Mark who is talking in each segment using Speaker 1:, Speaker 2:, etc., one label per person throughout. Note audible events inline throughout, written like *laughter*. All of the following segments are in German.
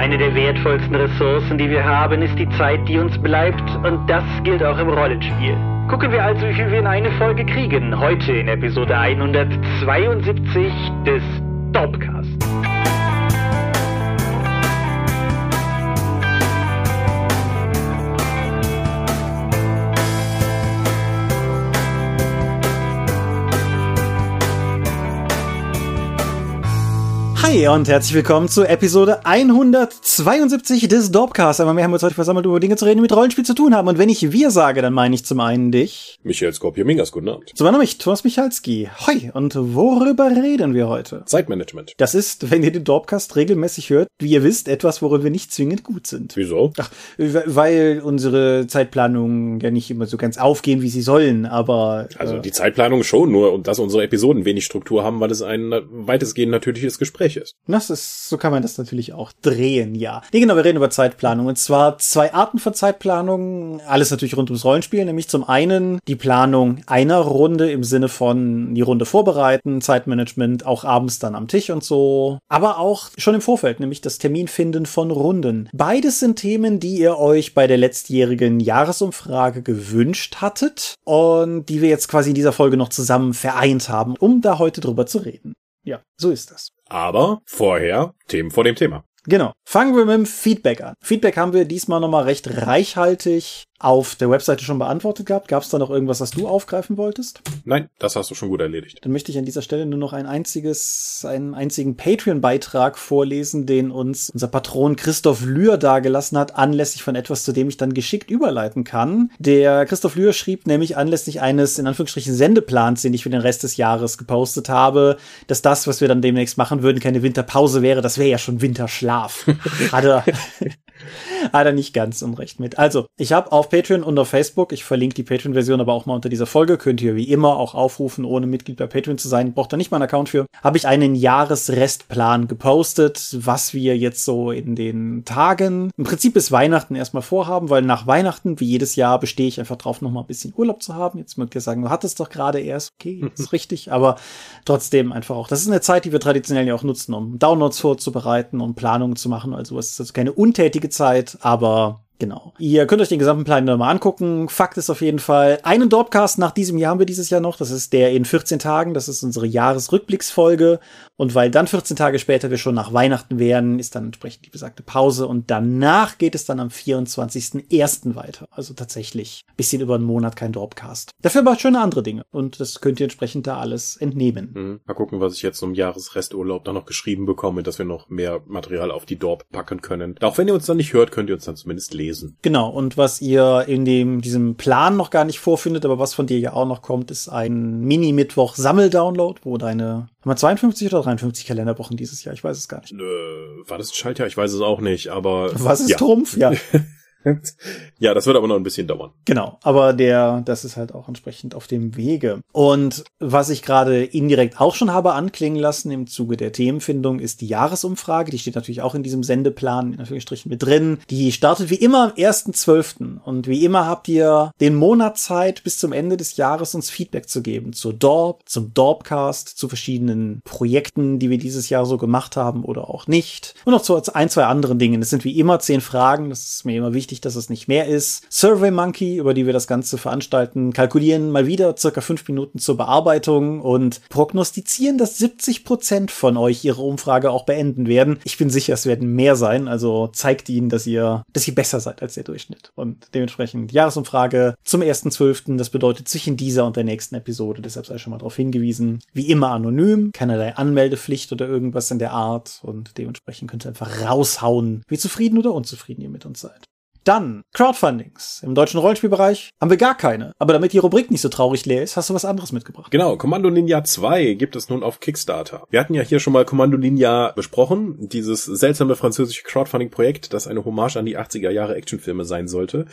Speaker 1: Eine der wertvollsten Ressourcen, die wir haben, ist die Zeit, die uns bleibt und das gilt auch im Rollenspiel. Gucken wir also, wie viel wir in eine Folge kriegen. Heute in Episode 172 des Dorpcast.
Speaker 2: Hi und herzlich willkommen zu Episode 172 des Dorpcast. Einmal mehr haben wir uns heute versammelt, über Dinge zu reden, die mit Rollenspiel zu tun haben. Und wenn ich wir sage, dann meine ich zum einen dich.
Speaker 3: Michael Skorpio-Mingas, guten Abend.
Speaker 2: Zum anderen mich, Thomas Michalski. Hoi, und worüber reden wir heute?
Speaker 3: Zeitmanagement.
Speaker 2: Das ist, wenn ihr den Dorpcast regelmäßig hört, wie ihr wisst, etwas, worin wir nicht zwingend gut sind.
Speaker 3: Wieso?
Speaker 2: Ach, weil unsere Zeitplanungen ja nicht immer so ganz aufgehen, wie sie sollen, aber...
Speaker 3: Also
Speaker 2: äh,
Speaker 3: die Zeitplanung schon, nur und dass unsere Episoden wenig Struktur haben, weil es ein weitestgehend natürliches Gespräch ist.
Speaker 2: Das ist, so kann man das natürlich auch drehen, ja. Nee, genau, wir reden über Zeitplanung. Und zwar zwei Arten von Zeitplanung. Alles natürlich rund ums Rollenspiel, nämlich zum einen die Planung einer Runde im Sinne von die Runde vorbereiten, Zeitmanagement, auch abends dann am Tisch und so. Aber auch schon im Vorfeld, nämlich das Terminfinden von Runden. Beides sind Themen, die ihr euch bei der letztjährigen Jahresumfrage gewünscht hattet und die wir jetzt quasi in dieser Folge noch zusammen vereint haben, um da heute drüber zu reden. Ja, so ist das.
Speaker 3: Aber vorher Themen vor dem Thema.
Speaker 2: Genau. Fangen wir mit dem Feedback an. Feedback haben wir diesmal nochmal recht reichhaltig auf der Webseite schon beantwortet gehabt. Gab es da noch irgendwas, was du aufgreifen wolltest?
Speaker 3: Nein, das hast du schon gut erledigt.
Speaker 2: Dann möchte ich an dieser Stelle nur noch ein einziges, einen einzigen Patreon-Beitrag vorlesen, den uns unser Patron Christoph Lühr dargelassen hat, anlässlich von etwas, zu dem ich dann geschickt überleiten kann. Der Christoph Lühr schrieb nämlich anlässlich eines, in Anführungsstrichen, Sendeplans, den ich für den Rest des Jahres gepostet habe, dass das, was wir dann demnächst machen würden, keine Winterpause wäre. Das wäre ja schon Winterschlaf. *laughs* hat er, hat er nicht ganz unrecht mit. Also, ich habe auf Patreon und auf Facebook, ich verlinke die Patreon-Version aber auch mal unter dieser Folge, könnt ihr wie immer auch aufrufen, ohne Mitglied bei Patreon zu sein, braucht da nicht mal einen Account für, habe ich einen Jahresrestplan gepostet, was wir jetzt so in den Tagen, im Prinzip bis Weihnachten erstmal vorhaben, weil nach Weihnachten, wie jedes Jahr, bestehe ich einfach drauf, noch mal ein bisschen Urlaub zu haben. Jetzt mögt ihr sagen, du hattest doch gerade erst, okay, *laughs* ist richtig, aber trotzdem einfach auch, das ist eine Zeit, die wir traditionell ja auch nutzen, um Downloads vorzubereiten, um Planungen zu machen, also es ist also keine untätige Zeit, aber Genau. Ihr könnt euch den gesamten Plan nochmal angucken. Fakt ist auf jeden Fall, einen Dropcast nach diesem Jahr haben wir dieses Jahr noch. Das ist der in 14 Tagen. Das ist unsere Jahresrückblicksfolge. Und weil dann 14 Tage später wir schon nach Weihnachten wären, ist dann entsprechend die besagte Pause. Und danach geht es dann am 24.01. weiter. Also tatsächlich ein bisschen über einen Monat kein Dropcast. Dafür aber schöne andere Dinge. Und das könnt ihr entsprechend da alles entnehmen.
Speaker 3: Mhm. Mal gucken, was ich jetzt zum Jahresresturlaub da noch geschrieben bekomme, dass wir noch mehr Material auf die Dorp packen können. Auch wenn ihr uns dann nicht hört, könnt ihr uns dann zumindest lesen lesen.
Speaker 2: Genau, und was ihr in dem, diesem Plan noch gar nicht vorfindet, aber was von dir ja auch noch kommt, ist ein Mini-Mittwoch-Sammel-Download, wo deine, haben wir 52 oder 53 Kalenderwochen dieses Jahr? Ich weiß es gar nicht.
Speaker 3: Äh, war das ein Schaltjahr? Ich weiß es auch nicht, aber.
Speaker 2: Was ist
Speaker 3: ja.
Speaker 2: Trumpf? Ja. *laughs* *laughs*
Speaker 3: ja, das wird aber noch ein bisschen dauern.
Speaker 2: Genau, aber der, das ist halt auch entsprechend auf dem Wege. Und was ich gerade indirekt auch schon habe anklingen lassen im Zuge der Themenfindung, ist die Jahresumfrage. Die steht natürlich auch in diesem Sendeplan in Anführungsstrichen mit drin. Die startet wie immer am 1.12. Und wie immer habt ihr den Monat Zeit bis zum Ende des Jahres uns Feedback zu geben zur Dorp, zum Dorpcast, zu verschiedenen Projekten, die wir dieses Jahr so gemacht haben oder auch nicht. Und noch zu ein, zwei anderen Dingen. Es sind wie immer zehn Fragen. Das ist mir immer wichtig wichtig, dass es nicht mehr ist. Survey Monkey, über die wir das Ganze veranstalten, kalkulieren mal wieder circa fünf Minuten zur Bearbeitung und prognostizieren, dass 70 Prozent von euch ihre Umfrage auch beenden werden. Ich bin sicher, es werden mehr sein, also zeigt ihnen, dass ihr, dass ihr besser seid als der Durchschnitt. Und dementsprechend Jahresumfrage zum 1.12., das bedeutet zwischen dieser und der nächsten Episode, deshalb sei schon mal darauf hingewiesen. Wie immer anonym, keinerlei Anmeldepflicht oder irgendwas in der Art und dementsprechend könnt ihr einfach raushauen, wie zufrieden oder unzufrieden ihr mit uns seid. Dann Crowdfundings. Im deutschen Rollenspielbereich haben wir gar keine. Aber damit die Rubrik nicht so traurig leer ist, hast du was anderes mitgebracht.
Speaker 3: Genau, Kommando Ninja 2 gibt es nun auf Kickstarter. Wir hatten ja hier schon mal Kommando Ninja besprochen, dieses seltsame französische Crowdfunding-Projekt, das eine Hommage an die 80er Jahre Actionfilme sein sollte,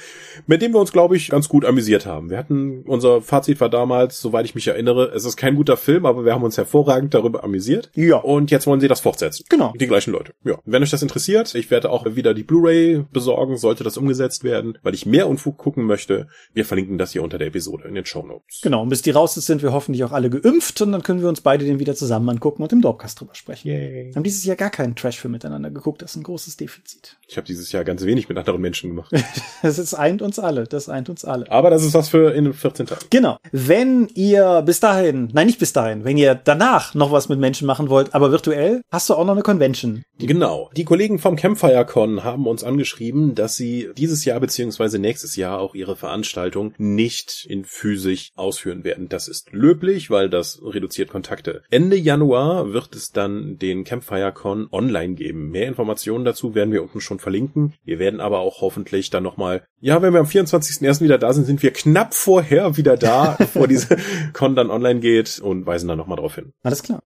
Speaker 3: mit dem wir uns, glaube ich, ganz gut amüsiert haben. Wir hatten, unser Fazit war damals, soweit ich mich erinnere, es ist kein guter Film, aber wir haben uns hervorragend darüber amüsiert.
Speaker 2: Ja.
Speaker 3: Und jetzt wollen sie das fortsetzen.
Speaker 2: Genau.
Speaker 3: Die gleichen Leute. Ja. Wenn euch das interessiert, ich werde auch wieder die Blu-ray besorgen, sollte das umgesetzt werden, weil ich mehr Unfug gucken möchte. Wir verlinken das hier unter der Episode in den Show Notes.
Speaker 2: Genau, und bis die raus sind, wir hoffentlich auch alle geimpft und dann können wir uns beide den wieder zusammen angucken und im Dorpcast drüber sprechen. Yay. Wir haben dieses Jahr gar keinen Trashfilm miteinander geguckt, das ist ein großes Defizit.
Speaker 3: Ich habe dieses Jahr ganz wenig mit anderen Menschen gemacht. *laughs*
Speaker 2: das ist eint uns alle, das eint uns alle.
Speaker 3: Aber das ist was für in 14 Tagen.
Speaker 2: Genau. Wenn ihr bis dahin, nein, nicht bis dahin, wenn ihr danach noch was mit Menschen machen wollt, aber virtuell, hast du auch noch eine Convention.
Speaker 3: Genau. Die Kollegen vom Campfire Con haben uns angeschrieben, dass sie dieses Jahr beziehungsweise nächstes Jahr auch ihre Veranstaltung nicht in physisch ausführen werden. Das ist löblich, weil das reduziert Kontakte. Ende Januar wird es dann den Campfire Con online geben. Mehr Informationen dazu werden wir unten schon verlinken. Wir werden aber auch hoffentlich dann nochmal, ja, wenn wir am 24.01. wieder da sind, sind wir knapp vorher wieder da, *laughs* bevor diese Con dann online geht und weisen dann nochmal drauf hin.
Speaker 2: Alles klar.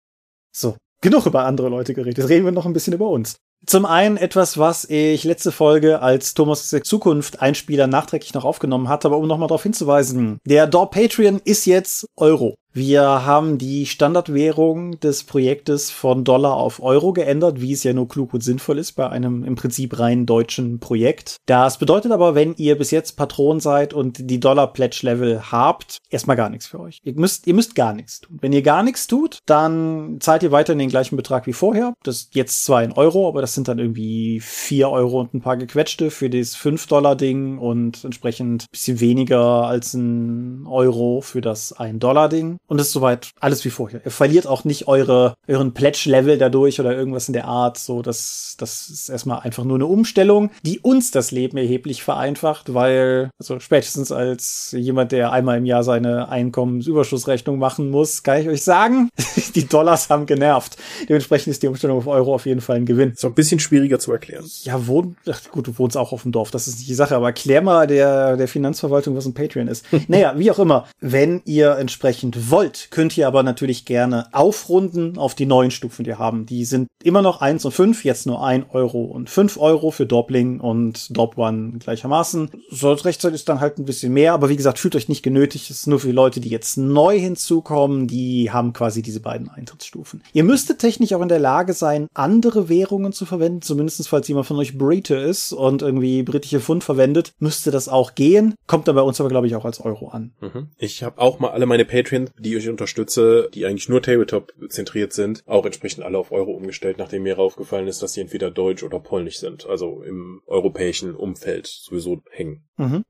Speaker 2: So, genug über andere Leute geredet. Jetzt reden wir noch ein bisschen über uns. Zum einen etwas, was ich letzte Folge als Thomas der Zukunft Einspieler nachträglich noch aufgenommen hatte, aber um nochmal darauf hinzuweisen, der Door Patreon ist jetzt Euro. Wir haben die Standardwährung des Projektes von Dollar auf Euro geändert, wie es ja nur klug und sinnvoll ist bei einem im Prinzip rein deutschen Projekt. Das bedeutet aber, wenn ihr bis jetzt Patron seid und die Dollar-Pledge-Level habt, erstmal gar nichts für euch. Ihr müsst, ihr müsst gar nichts tun. Wenn ihr gar nichts tut, dann zahlt ihr weiterhin den gleichen Betrag wie vorher. Das ist jetzt zwar in Euro, aber das sind dann irgendwie vier Euro und ein paar gequetschte für das 5-Dollar-Ding und entsprechend bisschen weniger als ein Euro für das 1-Dollar-Ding und ist soweit alles wie vorher. Ihr verliert auch nicht eure, euren Pledge-Level dadurch oder irgendwas in der Art. So, das, das ist erstmal einfach nur eine Umstellung, die uns das Leben erheblich vereinfacht, weil, also spätestens als jemand, der einmal im Jahr seine Einkommensüberschussrechnung machen muss, kann ich euch sagen, *laughs* die Dollars haben genervt. Dementsprechend ist die Umstellung auf Euro auf jeden Fall ein Gewinn.
Speaker 3: So ein bisschen schwieriger zu erklären.
Speaker 2: Ja, wohn, ach gut, du wohnst auch auf dem Dorf, das ist nicht die Sache, aber erklär mal der, der Finanzverwaltung, was ein Patreon ist. *laughs* naja, wie auch immer, wenn ihr entsprechend wollt, könnt ihr aber natürlich gerne aufrunden auf die neuen Stufen, die wir haben. Die sind immer noch eins und fünf, jetzt nur ein Euro und fünf Euro für Doppling und Dop One gleichermaßen. So rechtzeitig ist dann halt ein bisschen mehr, aber wie gesagt, fühlt euch nicht genötigt. Es ist nur für Leute, die jetzt neu hinzukommen, die haben quasi diese beiden Eintrittsstufen. Ihr müsstet technisch auch in der Lage sein, andere Währungen zu verwenden, zumindest falls jemand von euch Brite ist und irgendwie britische Pfund verwendet, müsste das auch gehen. Kommt dann bei uns aber, glaube ich, auch als Euro an.
Speaker 3: Mhm. Ich habe auch mal alle meine Patreons, die ich unterstütze, die eigentlich nur Tabletop zentriert sind, auch entsprechend alle auf Euro umgestellt, nachdem mir aufgefallen ist, dass die entweder deutsch oder polnisch sind, also im europäischen Umfeld sowieso hängen.
Speaker 2: Mhm.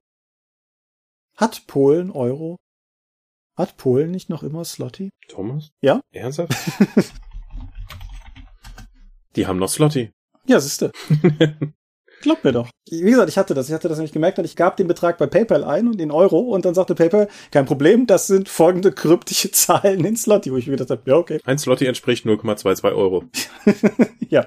Speaker 2: Hat Polen Euro? Hat Polen nicht noch immer Slotty?
Speaker 3: Thomas?
Speaker 2: Ja?
Speaker 3: Ernsthaft? *laughs* die haben noch Slotty.
Speaker 2: Ja, siehste. *laughs* Glaub mir doch. Wie gesagt, ich hatte das. Ich hatte das nämlich gemerkt und ich gab den Betrag bei PayPal ein und in Euro und dann sagte PayPal, kein Problem, das sind folgende kryptische *laughs* Zahlen in Slotty, wo ich mir gedacht habe, ja, okay.
Speaker 3: Ein Slotty entspricht 0,22 Euro. *laughs*
Speaker 2: ja.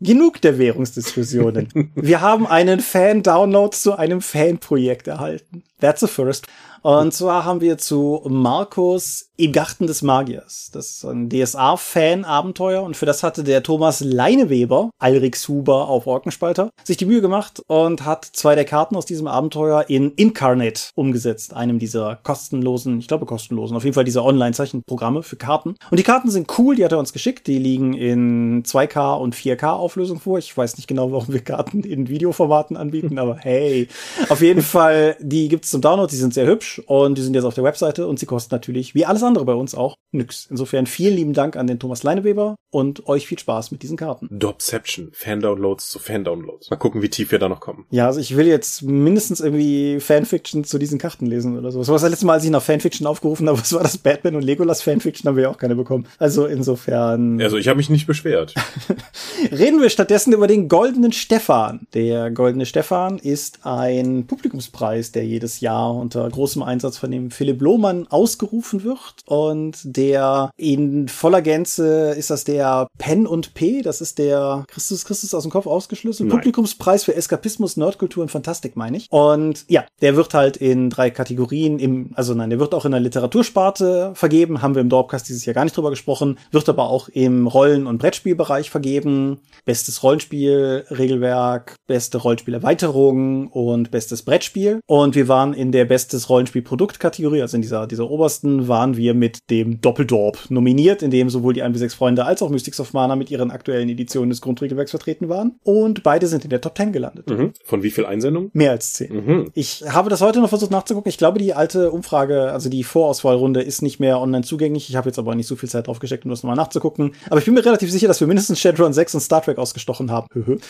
Speaker 2: Genug der Währungsdiskussionen. *laughs* Wir haben einen Fan-Download zu einem Fanprojekt erhalten. That's the first. Und zwar haben wir zu Markus im Garten des Magiers. Das ist ein DSA-Fan-Abenteuer und für das hatte der Thomas Leineweber, Alrix Huber auf Orkenspalter, sich die Mühe gemacht und hat zwei der Karten aus diesem Abenteuer in Incarnate umgesetzt, einem dieser kostenlosen, ich glaube kostenlosen, auf jeden Fall dieser Online-Zeichenprogramme für Karten. Und die Karten sind cool, die hat er uns geschickt, die liegen in 2K und 4K Auflösung vor. Ich weiß nicht genau, warum wir Karten in Videoformaten anbieten, aber hey, auf jeden Fall, die gibt's zum Download, die sind sehr hübsch und die sind jetzt auf der Webseite und sie kosten natürlich, wie alles andere bei uns auch, nix. Insofern vielen lieben Dank an den Thomas Leineweber und euch viel Spaß mit diesen Karten.
Speaker 3: Dopception, Fan-Downloads zu Fan-Downloads. Mal gucken, wie tief wir da noch kommen.
Speaker 2: Ja, also ich will jetzt mindestens irgendwie Fanfiction zu diesen Karten lesen oder so. Das war das letzte Mal, als ich nach Fanfiction aufgerufen habe, *laughs* was war das? Batman und Legolas Fanfiction haben wir ja auch keine bekommen. Also insofern.
Speaker 3: Also ich habe mich nicht beschwert. *laughs*
Speaker 2: Reden wir stattdessen über den Goldenen Stefan. Der Goldene Stefan ist ein Publikumspreis, der jedes Jahr unter großem Einsatz von dem Philipp Lohmann ausgerufen wird. Und der in voller Gänze ist das der Pen und P. Das ist der Christus Christus aus dem Kopf ausgeschlossen.
Speaker 3: Nein.
Speaker 2: Publikumspreis für Eskapismus, Nerdkultur und Fantastik, meine ich. Und ja, der wird halt in drei Kategorien im, also nein, der wird auch in der Literatursparte vergeben. Haben wir im Dorpcast dieses Jahr gar nicht drüber gesprochen. Wird aber auch im Rollen- und Brettspielbereich vergeben. Bestes Rollenspiel, Regelwerk, beste Rollenspielerweiterung und bestes Brettspiel. Und wir waren in der bestes Rollenspiel-Produkt-Kategorie, also in dieser, dieser obersten, waren wir mit dem Doppeldorp nominiert, in dem sowohl die 1 bis 6 Freunde als auch Mystics of Mana mit ihren aktuellen Editionen des Grundregelwerks vertreten waren. Und beide sind in der Top 10 gelandet.
Speaker 3: Mhm. Von wie viel Einsendungen?
Speaker 2: Mehr als 10. Mhm. Ich habe das heute noch versucht nachzugucken. Ich glaube, die alte Umfrage, also die Vorauswahlrunde ist nicht mehr online zugänglich. Ich habe jetzt aber nicht so viel Zeit drauf gesteckt, um das nochmal nachzugucken. Aber ich bin mir relativ sicher, dass wir mindestens Shadowrun 6 und Star Trek ausgestochen haben. *laughs*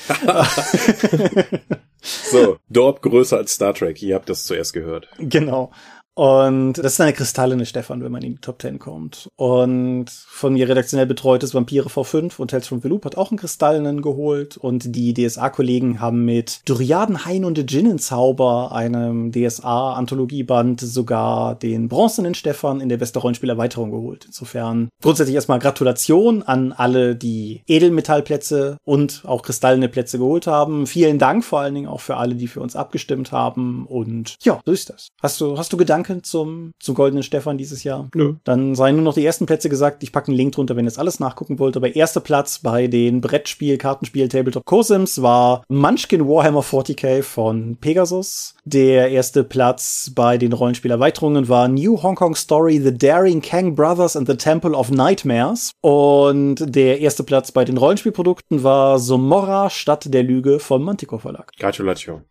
Speaker 3: so, Dorp größer als Star Trek. Ihr habt das zuerst gehört.
Speaker 2: Genau. Und das ist eine kristallene Stefan, wenn man in die Top 10 kommt. Und von mir redaktionell betreutes Vampire V5 und Tales from the Loop hat auch einen kristallenen geholt. Und die DSA-Kollegen haben mit Duriaden, Hain und Djinnenzauber, einem DSA-Anthologieband, sogar den bronzenen Stefan in der beste Rollenspielerweiterung geholt. Insofern grundsätzlich erstmal Gratulation an alle, die Edelmetallplätze und auch kristallene Plätze geholt haben. Vielen Dank vor allen Dingen auch für alle, die für uns abgestimmt haben. Und ja, so ist das. Hast du, hast du Gedanken Gedanken zum, zum Goldenen Stefan dieses Jahr?
Speaker 3: Nö.
Speaker 2: Dann seien nur noch die ersten Plätze gesagt. Ich packe einen Link drunter, wenn ihr das alles nachgucken wollt. Aber erster Platz bei den Brettspiel, Kartenspiel, Tabletop Cosims war Munchkin Warhammer 40k von Pegasus. Der erste Platz bei den Rollenspielerweiterungen war New Hong Kong Story, The Daring Kang Brothers and the Temple of Nightmares. Und der erste Platz bei den Rollenspielprodukten war Somorra, Stadt der Lüge vom Manticore Verlag.
Speaker 3: Gratulation.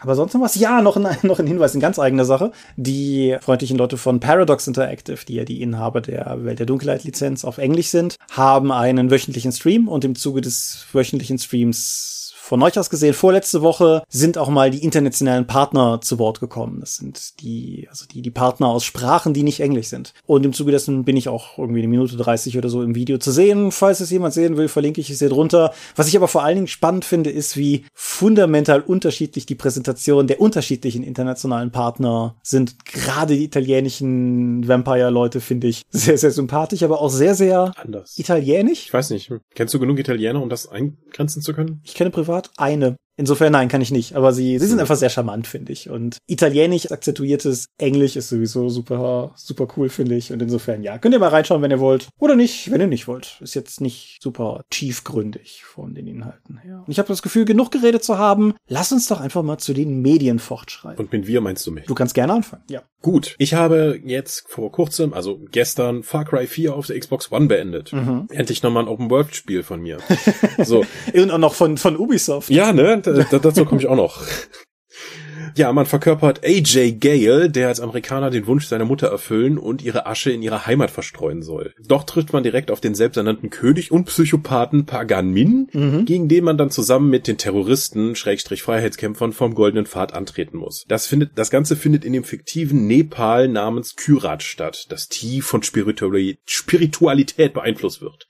Speaker 2: Aber sonst noch was? Ja, noch ein, *laughs* noch ein Hinweis in ganz eigener Sache. Die freundlichen Leute von Paradox Interactive, die ja die Inhaber der Welt der Dunkelheit Lizenz auf Englisch sind, haben einen wöchentlichen Stream und im Zuge des wöchentlichen Streams von euch aus gesehen, vorletzte Woche sind auch mal die internationalen Partner zu Wort gekommen. Das sind die, also die, die Partner aus Sprachen, die nicht Englisch sind. Und im Zuge dessen bin ich auch irgendwie eine Minute 30 oder so im Video zu sehen. Falls es jemand sehen will, verlinke ich es hier drunter. Was ich aber vor allen Dingen spannend finde, ist, wie fundamental unterschiedlich die Präsentation der unterschiedlichen internationalen Partner sind. Gerade die italienischen Vampire-Leute finde ich sehr, sehr sympathisch, aber auch sehr, sehr
Speaker 3: anders.
Speaker 2: Italienisch.
Speaker 3: Ich weiß nicht. Kennst du genug Italiener, um das eingrenzen zu können?
Speaker 2: Ich kenne privat Art eine. Insofern nein, kann ich nicht. Aber sie, sie sind einfach sehr charmant, finde ich. Und italienisch akzentuiertes Englisch ist sowieso super, super cool, finde ich. Und insofern, ja, könnt ihr mal reinschauen, wenn ihr wollt. Oder nicht, wenn ihr nicht wollt. Ist jetzt nicht super tiefgründig von den Inhalten her. Und ich habe das Gefühl, genug geredet zu haben. Lass uns doch einfach mal zu den Medien fortschreiten.
Speaker 3: Und mit wir meinst du mich?
Speaker 2: Du kannst gerne anfangen, ja.
Speaker 3: Gut, ich habe jetzt vor kurzem, also gestern, Far Cry 4 auf der Xbox One beendet. Mhm. Endlich nochmal ein Open-World-Spiel von mir. *laughs*
Speaker 2: so. Und auch noch von, von Ubisoft.
Speaker 3: Ja, ne? Dazu komme ich auch noch. Ja, man verkörpert AJ Gale, der als Amerikaner den Wunsch seiner Mutter erfüllen und ihre Asche in ihrer Heimat verstreuen soll. Doch trifft man direkt auf den selbsternannten König und Psychopathen Pagan Min, mhm. gegen den man dann zusammen mit den Terroristen, Schrägstrich Freiheitskämpfern vom Goldenen Pfad antreten muss. Das findet, das Ganze findet in dem fiktiven Nepal namens Kyrat statt, das tief von Spiritualität beeinflusst wird.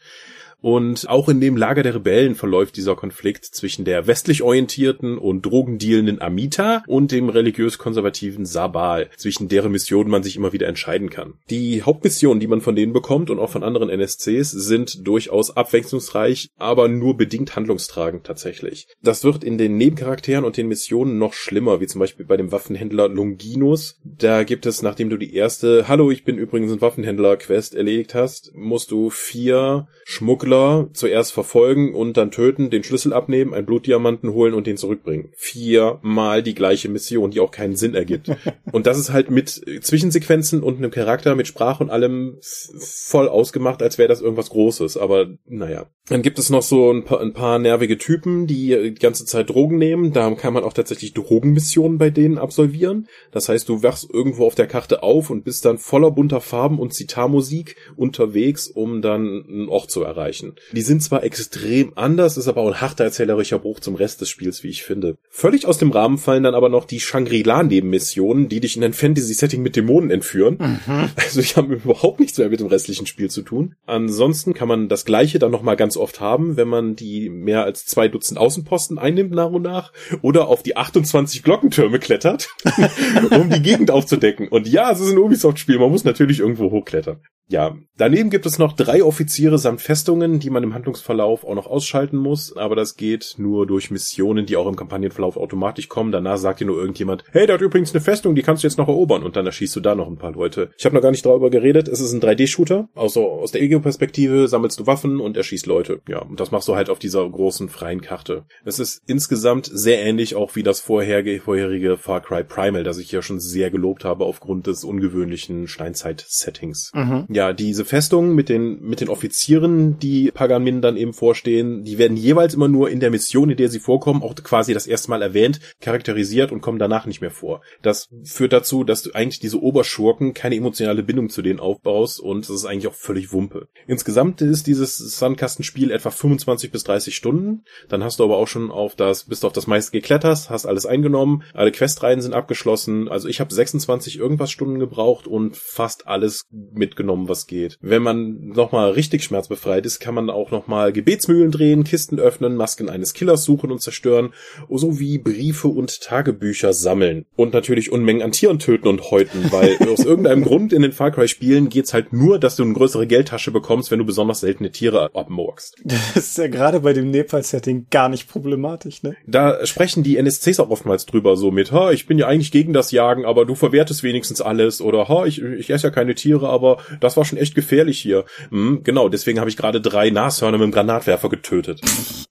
Speaker 3: Und auch in dem Lager der Rebellen verläuft dieser Konflikt zwischen der westlich orientierten und drogendealenden Amita und dem religiös-konservativen Sabal, zwischen deren Missionen man sich immer wieder entscheiden kann. Die Hauptmissionen, die man von denen bekommt und auch von anderen NSCs, sind durchaus abwechslungsreich, aber nur bedingt handlungstragend tatsächlich. Das wird in den Nebencharakteren und den Missionen noch schlimmer, wie zum Beispiel bei dem Waffenhändler Longinus. Da gibt es, nachdem du die erste Hallo, ich bin übrigens ein Waffenhändler-Quest erledigt hast, musst du vier Schmuggler Schmuggler zuerst verfolgen und dann töten, den Schlüssel abnehmen, einen Blutdiamanten holen und den zurückbringen. Viermal die gleiche Mission, die auch keinen Sinn ergibt. *laughs* und das ist halt mit Zwischensequenzen und einem Charakter, mit Sprache und allem voll ausgemacht, als wäre das irgendwas Großes. Aber naja. Dann gibt es noch so ein paar, ein paar nervige Typen, die die ganze Zeit Drogen nehmen. Da kann man auch tatsächlich Drogenmissionen bei denen absolvieren. Das heißt, du wachst irgendwo auf der Karte auf und bist dann voller bunter Farben und Zitarmusik unterwegs, um dann einen Ort zu erreichen erreichen. Die sind zwar extrem anders, ist aber auch ein harter erzählerischer Bruch zum Rest des Spiels, wie ich finde. Völlig aus dem Rahmen fallen dann aber noch die Shangri-La-Nebenmissionen, die dich in ein Fantasy-Setting mit Dämonen entführen. Mhm. Also ich habe *laughs* überhaupt nichts mehr mit dem restlichen Spiel zu tun. Ansonsten kann man das gleiche dann nochmal ganz oft haben, wenn man die mehr als zwei Dutzend Außenposten einnimmt nach und nach oder auf die 28 Glockentürme klettert, *laughs* um die Gegend aufzudecken. Und ja, es ist ein Ubisoft-Spiel, man muss natürlich irgendwo hochklettern. Ja, daneben gibt es noch drei Offiziere samt Festungen, die man im Handlungsverlauf auch noch ausschalten muss, aber das geht nur durch Missionen, die auch im Kampagnenverlauf automatisch kommen. Danach sagt dir nur irgendjemand, hey, da hat übrigens eine Festung, die kannst du jetzt noch erobern und dann erschießt du da noch ein paar Leute. Ich habe noch gar nicht darüber geredet, es ist ein 3D-Shooter, also aus der Ego-Perspektive sammelst du Waffen und erschießt Leute. Ja, und das machst du halt auf dieser großen freien Karte. Es ist insgesamt sehr ähnlich auch wie das vorherige, vorherige Far Cry Primal, das ich ja schon sehr gelobt habe aufgrund des ungewöhnlichen Steinzeit-Settings. Mhm. Ja, ja, diese Festungen mit den, mit den Offizieren, die Pagan Min dann eben vorstehen, die werden jeweils immer nur in der Mission, in der sie vorkommen, auch quasi das erste Mal erwähnt, charakterisiert und kommen danach nicht mehr vor. Das führt dazu, dass du eigentlich diese Oberschurken keine emotionale Bindung zu denen aufbaust und das ist eigentlich auch völlig Wumpe. Insgesamt ist dieses Sandkastenspiel etwa 25 bis 30 Stunden. Dann hast du aber auch schon auf das, bist du auf das meiste geklettert, hast alles eingenommen, alle Questreihen sind abgeschlossen. Also ich habe 26 irgendwas Stunden gebraucht und fast alles mitgenommen, was geht. Wenn man nochmal richtig schmerzbefreit ist, kann man auch nochmal Gebetsmühlen drehen, Kisten öffnen, Masken eines Killers suchen und zerstören, sowie Briefe und Tagebücher sammeln. Und natürlich Unmengen an Tieren töten und häuten, weil *laughs* aus irgendeinem Grund in den Far Cry Spielen geht's halt nur, dass du eine größere Geldtasche bekommst, wenn du besonders seltene Tiere abmurkst.
Speaker 2: Das ist ja gerade bei dem Nepal-Setting gar nicht problematisch, ne?
Speaker 3: Da sprechen die NSCs auch oftmals drüber, so mit, ha, ich bin ja eigentlich gegen das Jagen, aber du verwertest wenigstens alles, oder ha, ich, ich esse ja keine Tiere, aber das war schon echt gefährlich hier. Hm, genau, deswegen habe ich gerade drei Nashörner mit dem Granatwerfer getötet.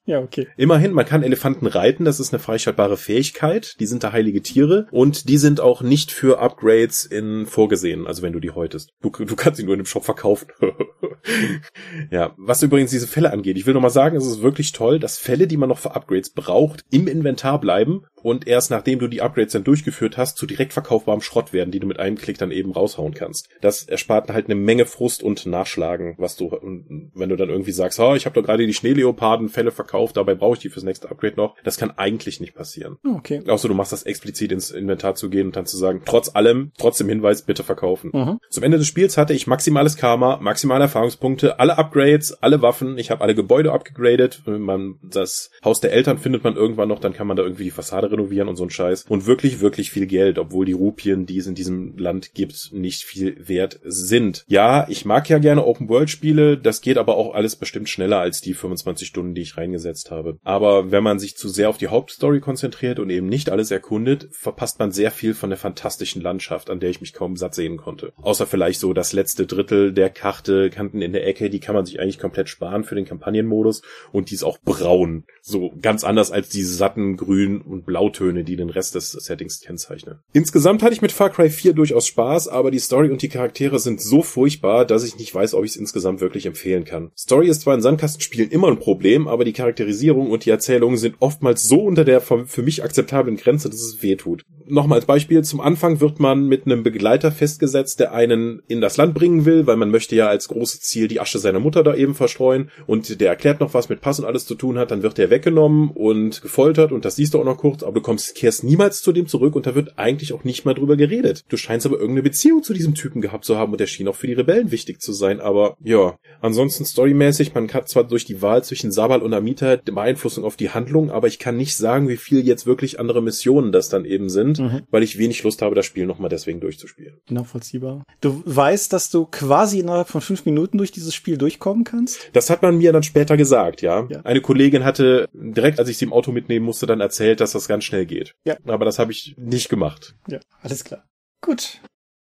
Speaker 2: Ja, okay.
Speaker 3: Immerhin, man kann Elefanten reiten, das ist eine freischaltbare Fähigkeit, die sind da heilige Tiere und die sind auch nicht für Upgrades in vorgesehen, also wenn du die häutest. Du, du kannst sie nur in dem Shop verkaufen. *laughs* ja, was übrigens diese Fälle angeht, ich will noch sagen, es ist wirklich toll, dass Fälle, die man noch für Upgrades braucht, im Inventar bleiben und erst nachdem du die Upgrades dann durchgeführt hast, zu direkt verkaufbarem Schrott werden, die du mit einem Klick dann eben raushauen kannst. Das erspart halt eine Menge Frust und Nachschlagen, was du, wenn du dann irgendwie sagst, oh, ich habe doch gerade die Schneeleoparden-Fälle verkauft, dabei brauche ich die fürs nächste Upgrade noch. Das kann eigentlich nicht passieren.
Speaker 2: Okay.
Speaker 3: Außer du machst das explizit ins Inventar zu gehen und dann zu sagen, trotz allem, trotzdem Hinweis, bitte verkaufen.
Speaker 2: Mhm.
Speaker 3: Zum Ende des Spiels hatte ich maximales Karma, maximale Erfahrungspunkte, alle Upgrades, alle Waffen, ich habe alle Gebäude abgegradet, man, das Haus der Eltern findet man irgendwann noch, dann kann man da irgendwie die Fassade renovieren und so ein Scheiß. Und wirklich, wirklich viel Geld, obwohl die Rupien, die es in diesem Land gibt, nicht viel wert sind. Ja, ich mag ja gerne Open-World-Spiele, das geht aber auch alles bestimmt schneller als die 25 Stunden, die ich reingesetzt habe. Aber wenn man sich zu sehr auf die Hauptstory konzentriert und eben nicht alles erkundet, verpasst man sehr viel von der fantastischen Landschaft, an der ich mich kaum satt sehen konnte. Außer vielleicht so das letzte Drittel der Karte, Kanten in der Ecke, die kann man sich eigentlich komplett sparen für den Kampagnenmodus und die ist auch braun. So ganz anders als die satten Grün- und Blautöne, die den Rest des Settings kennzeichnen. Insgesamt hatte ich mit Far Cry 4 durchaus Spaß, aber die Story und die Charaktere sind so furchtbar, dass ich nicht weiß, ob ich es insgesamt wirklich empfehlen kann. Story ist zwar in Sandkastenspielen immer ein Problem, aber die Charakterisierung und die Erzählungen sind oftmals so unter der für mich akzeptablen Grenze, dass es weh tut. Nochmal als Beispiel, zum Anfang wird man mit einem Begleiter festgesetzt, der einen in das Land bringen will, weil man möchte ja als großes Ziel die Asche seiner Mutter da eben verstreuen. Und der erklärt noch, was mit Pass und alles zu tun hat, dann wird der weggenommen und gefoltert. Und das siehst du auch noch kurz, aber du kommst, kehrst niemals zu dem zurück. Und da wird eigentlich auch nicht mal drüber geredet. Du scheinst aber irgendeine Beziehung zu diesem Typen gehabt zu haben. Und der schien auch für die Rebellen wichtig zu sein, aber ja, ansonsten storymäßig, man kann zwar durch die Wahl zwischen Sabal und Amita Beeinflussung auf die Handlung, aber ich kann nicht sagen, wie viel jetzt wirklich andere Missionen das dann eben sind,
Speaker 2: Mhm.
Speaker 3: weil ich wenig Lust habe, das Spiel nochmal deswegen durchzuspielen.
Speaker 2: Nachvollziehbar. Du weißt, dass du quasi innerhalb von fünf Minuten durch dieses Spiel durchkommen kannst?
Speaker 3: Das hat man mir dann später gesagt, ja.
Speaker 2: Ja.
Speaker 3: Eine Kollegin hatte direkt, als ich sie im Auto mitnehmen musste, dann erzählt, dass das ganz schnell geht.
Speaker 2: Ja.
Speaker 3: Aber das habe ich nicht gemacht.
Speaker 2: Ja, alles klar. Gut.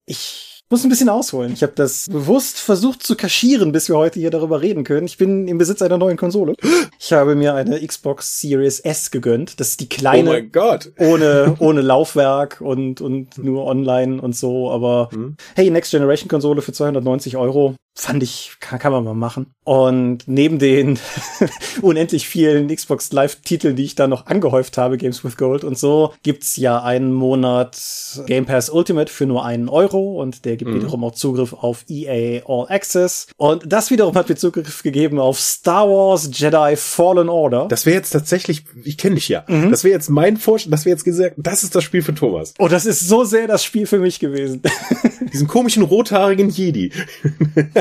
Speaker 2: Ich muss ein bisschen ausholen. Ich habe das bewusst versucht zu kaschieren, bis wir heute hier darüber reden können. Ich bin im Besitz einer neuen Konsole. Ich habe mir eine Xbox Series S gegönnt. Das ist die
Speaker 3: oh
Speaker 2: kleine
Speaker 3: mein Gott.
Speaker 2: ohne, ohne Laufwerk und, und nur online und so. Aber
Speaker 3: Hm.
Speaker 2: hey, Next Generation Konsole für 290 Euro. Fand ich, kann, kann man mal machen. Und neben den *laughs* unendlich vielen Xbox Live-Titeln, die ich da noch angehäuft habe, Games with Gold und so, gibt's ja einen Monat Game Pass Ultimate für nur einen Euro und der gibt
Speaker 3: Mhm.
Speaker 2: wiederum auch Zugriff auf EA All Access. Und das wiederum hat mir Zugriff gegeben auf Star Wars Jedi Fallen Order.
Speaker 3: Das wäre jetzt tatsächlich, ich kenne dich ja.
Speaker 2: Mhm.
Speaker 3: Das wäre jetzt mein Vorschlag, das wäre jetzt gesagt, das ist das Spiel für Thomas.
Speaker 2: oh, das ist so sehr das Spiel für mich gewesen. *laughs*
Speaker 3: Diesen komischen rothaarigen Jedi.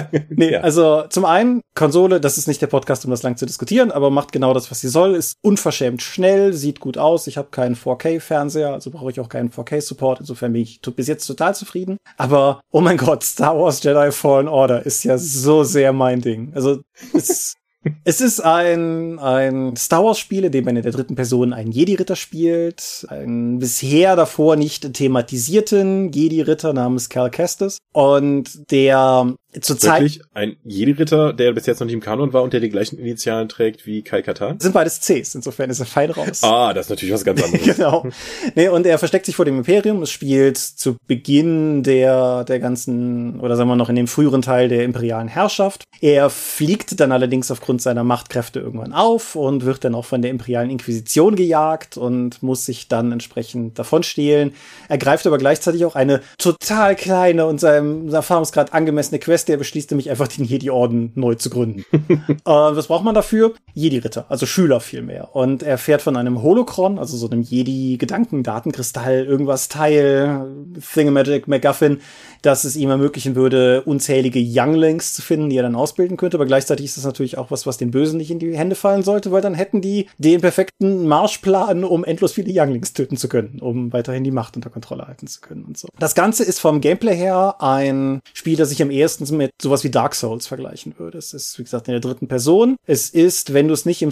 Speaker 3: *laughs*
Speaker 2: Nee,
Speaker 3: Ja.
Speaker 2: also zum einen, Konsole, das ist nicht der Podcast, um das lang zu diskutieren, aber macht genau das, was sie soll, ist unverschämt schnell, sieht gut aus. Ich habe keinen 4K-Fernseher, also brauche ich auch keinen 4K-Support. Insofern bin ich bis jetzt total zufrieden. Aber, oh mein Gott, Star Wars Jedi Fallen Order ist ja so sehr mein Ding. Also, es *laughs* Es ist ein, ein Star Wars Spiel, in dem man in der dritten Person einen Jedi-Ritter spielt, einen bisher davor nicht thematisierten Jedi-Ritter namens Cal Kestis. Und der Zur Zeit
Speaker 3: Wirklich ein Jedi-Ritter, der bis jetzt noch nicht im Kanon war und der die gleichen Initialen trägt wie Kai Katan?
Speaker 2: sind beides Cs, insofern ist er fein raus.
Speaker 3: Ah, das ist natürlich was ganz anderes. *laughs*
Speaker 2: genau. Nee, und er versteckt sich vor dem Imperium. Es spielt zu Beginn der, der ganzen, oder sagen wir noch in dem früheren Teil der imperialen Herrschaft. Er fliegt dann allerdings aufgrund seiner Machtkräfte irgendwann auf und wird dann auch von der imperialen Inquisition gejagt und muss sich dann entsprechend davonstehlen. Er greift aber gleichzeitig auch eine total kleine und seinem Erfahrungsgrad angemessene Quest, der beschließt nämlich einfach den Jedi-Orden neu zu gründen. *laughs* äh, was braucht man dafür? Jedi-Ritter, also Schüler vielmehr. Und er fährt von einem Holocron, also so einem Jedi-Gedankendatenkristall, irgendwas Teil, Thingamagic, MacGuffin, dass es ihm ermöglichen würde, unzählige Younglings zu finden, die er dann ausbilden könnte. Aber gleichzeitig ist das natürlich auch was, was den Bösen nicht in die Hände fallen sollte, weil dann hätten die den perfekten Marschplan, um endlos viele Younglings töten zu können, um weiterhin die Macht unter Kontrolle halten zu können und so. Das Ganze ist vom Gameplay her ein Spiel, das ich am ehesten mit sowas wie Dark Souls vergleichen würde. Es ist, wie gesagt, in der dritten Person. Es ist, wenn du es nicht im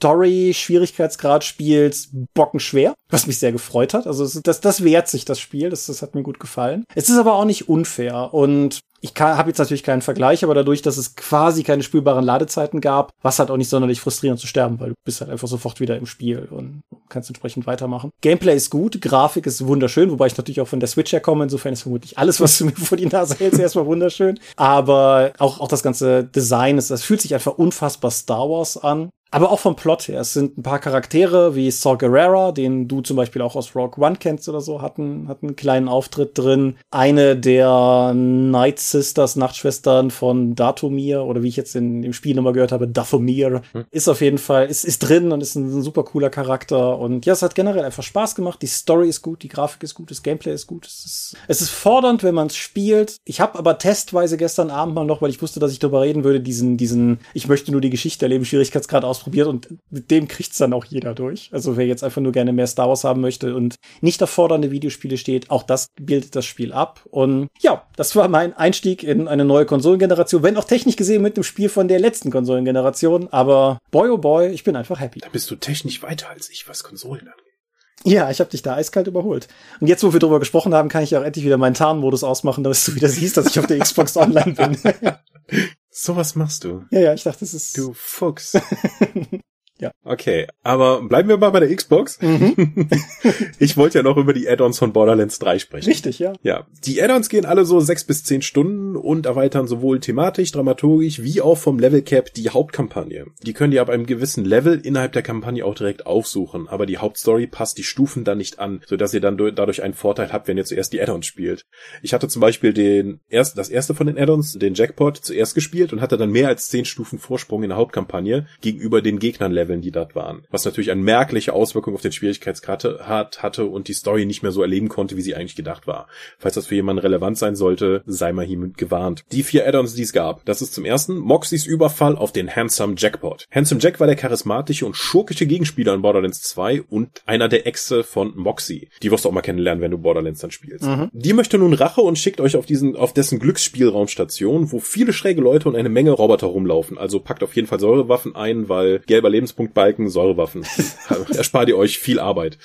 Speaker 2: Story-Schwierigkeitsgrad spielst, bockenschwer, was mich sehr gefreut hat. Also es- das, das wehrt sich, das Spiel. Das, das hat mir gut gefallen. Es ist aber auch nicht unfair und ich habe jetzt natürlich keinen Vergleich, aber dadurch, dass es quasi keine spürbaren Ladezeiten gab, war es halt auch nicht sonderlich frustrierend zu sterben, weil du bist halt einfach sofort wieder im Spiel und kannst entsprechend weitermachen. Gameplay ist gut, Grafik ist wunderschön, wobei ich natürlich auch von der Switch herkomme, insofern ist vermutlich alles, was du mir vor die Nase hältst, erstmal wunderschön. Aber auch, auch das ganze Design, ist, das fühlt sich einfach unfassbar Star Wars an. Aber auch vom Plot her. Es sind ein paar Charaktere wie Saw Gerrera, den du zum Beispiel auch aus Rogue One kennst oder so, hatten, hatten einen kleinen Auftritt drin. Eine der Night Sisters, Nachtschwestern von Datomir, oder wie ich jetzt in dem Spiel nochmal gehört habe, Dathomir, ist auf jeden Fall, ist, ist drin und ist ein, ein super cooler Charakter. Und ja, es hat generell einfach Spaß gemacht. Die Story ist gut, die Grafik ist gut, das Gameplay ist gut. Es ist, es ist fordernd, wenn man es spielt. Ich habe aber testweise gestern Abend mal noch, weil ich wusste, dass ich darüber reden würde, diesen, diesen, ich möchte nur die Geschichte erleben, Schwierigkeitsgrad ausprobiert und mit dem kriegt's dann auch jeder durch. Also wer jetzt einfach nur gerne mehr Star Wars haben möchte und nicht auf fordernde Videospiele steht, auch das bildet das Spiel ab. Und ja, das war mein Einstieg in eine neue Konsolengeneration, wenn auch technisch gesehen mit dem Spiel von der letzten Konsolengeneration. Aber boy oh boy, ich bin einfach happy.
Speaker 3: Da bist du technisch weiter als ich, was Konsolen angeht.
Speaker 2: Ja, ich habe dich da eiskalt überholt. Und jetzt, wo wir drüber gesprochen haben, kann ich auch endlich wieder meinen Tarnmodus ausmachen, damit du wieder siehst, dass ich auf der Xbox *laughs* Online bin. *laughs*
Speaker 3: Sowas machst du.
Speaker 2: ja, ja, ich dachte, das ist.
Speaker 3: Du Fuchs. *laughs*
Speaker 2: Ja.
Speaker 3: Okay, aber bleiben wir mal bei der Xbox.
Speaker 2: Mhm. *laughs*
Speaker 3: ich wollte ja noch über die Add-ons von Borderlands 3 sprechen.
Speaker 2: Richtig, ja.
Speaker 3: Ja, die Add-ons gehen alle so sechs bis zehn Stunden und erweitern sowohl thematisch, dramaturgisch wie auch vom Level Cap die Hauptkampagne. Die können die ab einem gewissen Level innerhalb der Kampagne auch direkt aufsuchen, aber die Hauptstory passt die Stufen dann nicht an, sodass ihr dann du- dadurch einen Vorteil habt, wenn ihr zuerst die Add-ons spielt. Ich hatte zum Beispiel den erst, das erste von den Add-ons, den Jackpot, zuerst gespielt und hatte dann mehr als zehn Stufen Vorsprung in der Hauptkampagne gegenüber den Gegnern-Leveln, die dort waren. Was natürlich eine merkliche Auswirkung auf den Schwierigkeitsgrad hat, hatte und die Story nicht mehr so erleben konnte, wie sie eigentlich gedacht war. Falls das für jemanden relevant sein sollte, sei mal hiermit gewarnt. Die vier Add-ons, die es gab. Das ist zum ersten Moxies Überfall auf den Handsome Jackpot. Handsome Jack war der charismatische und schurkische Gegenspieler in Borderlands 2 und einer der Exe von Moxie. Die wirst du auch mal kennenlernen, wenn du Borderlands dann spielst. Die möchte nun Rache und schickt euch auf diesen, auf dessen Glücksspielraumstation, wo viele schräge Leute und eine Menge Roboter rumlaufen. Also packt auf jeden Fall Säurewaffen ein, weil gelber Lebenspunktbalken, Säurewaffen. *laughs* Erspart ihr euch viel Arbeit.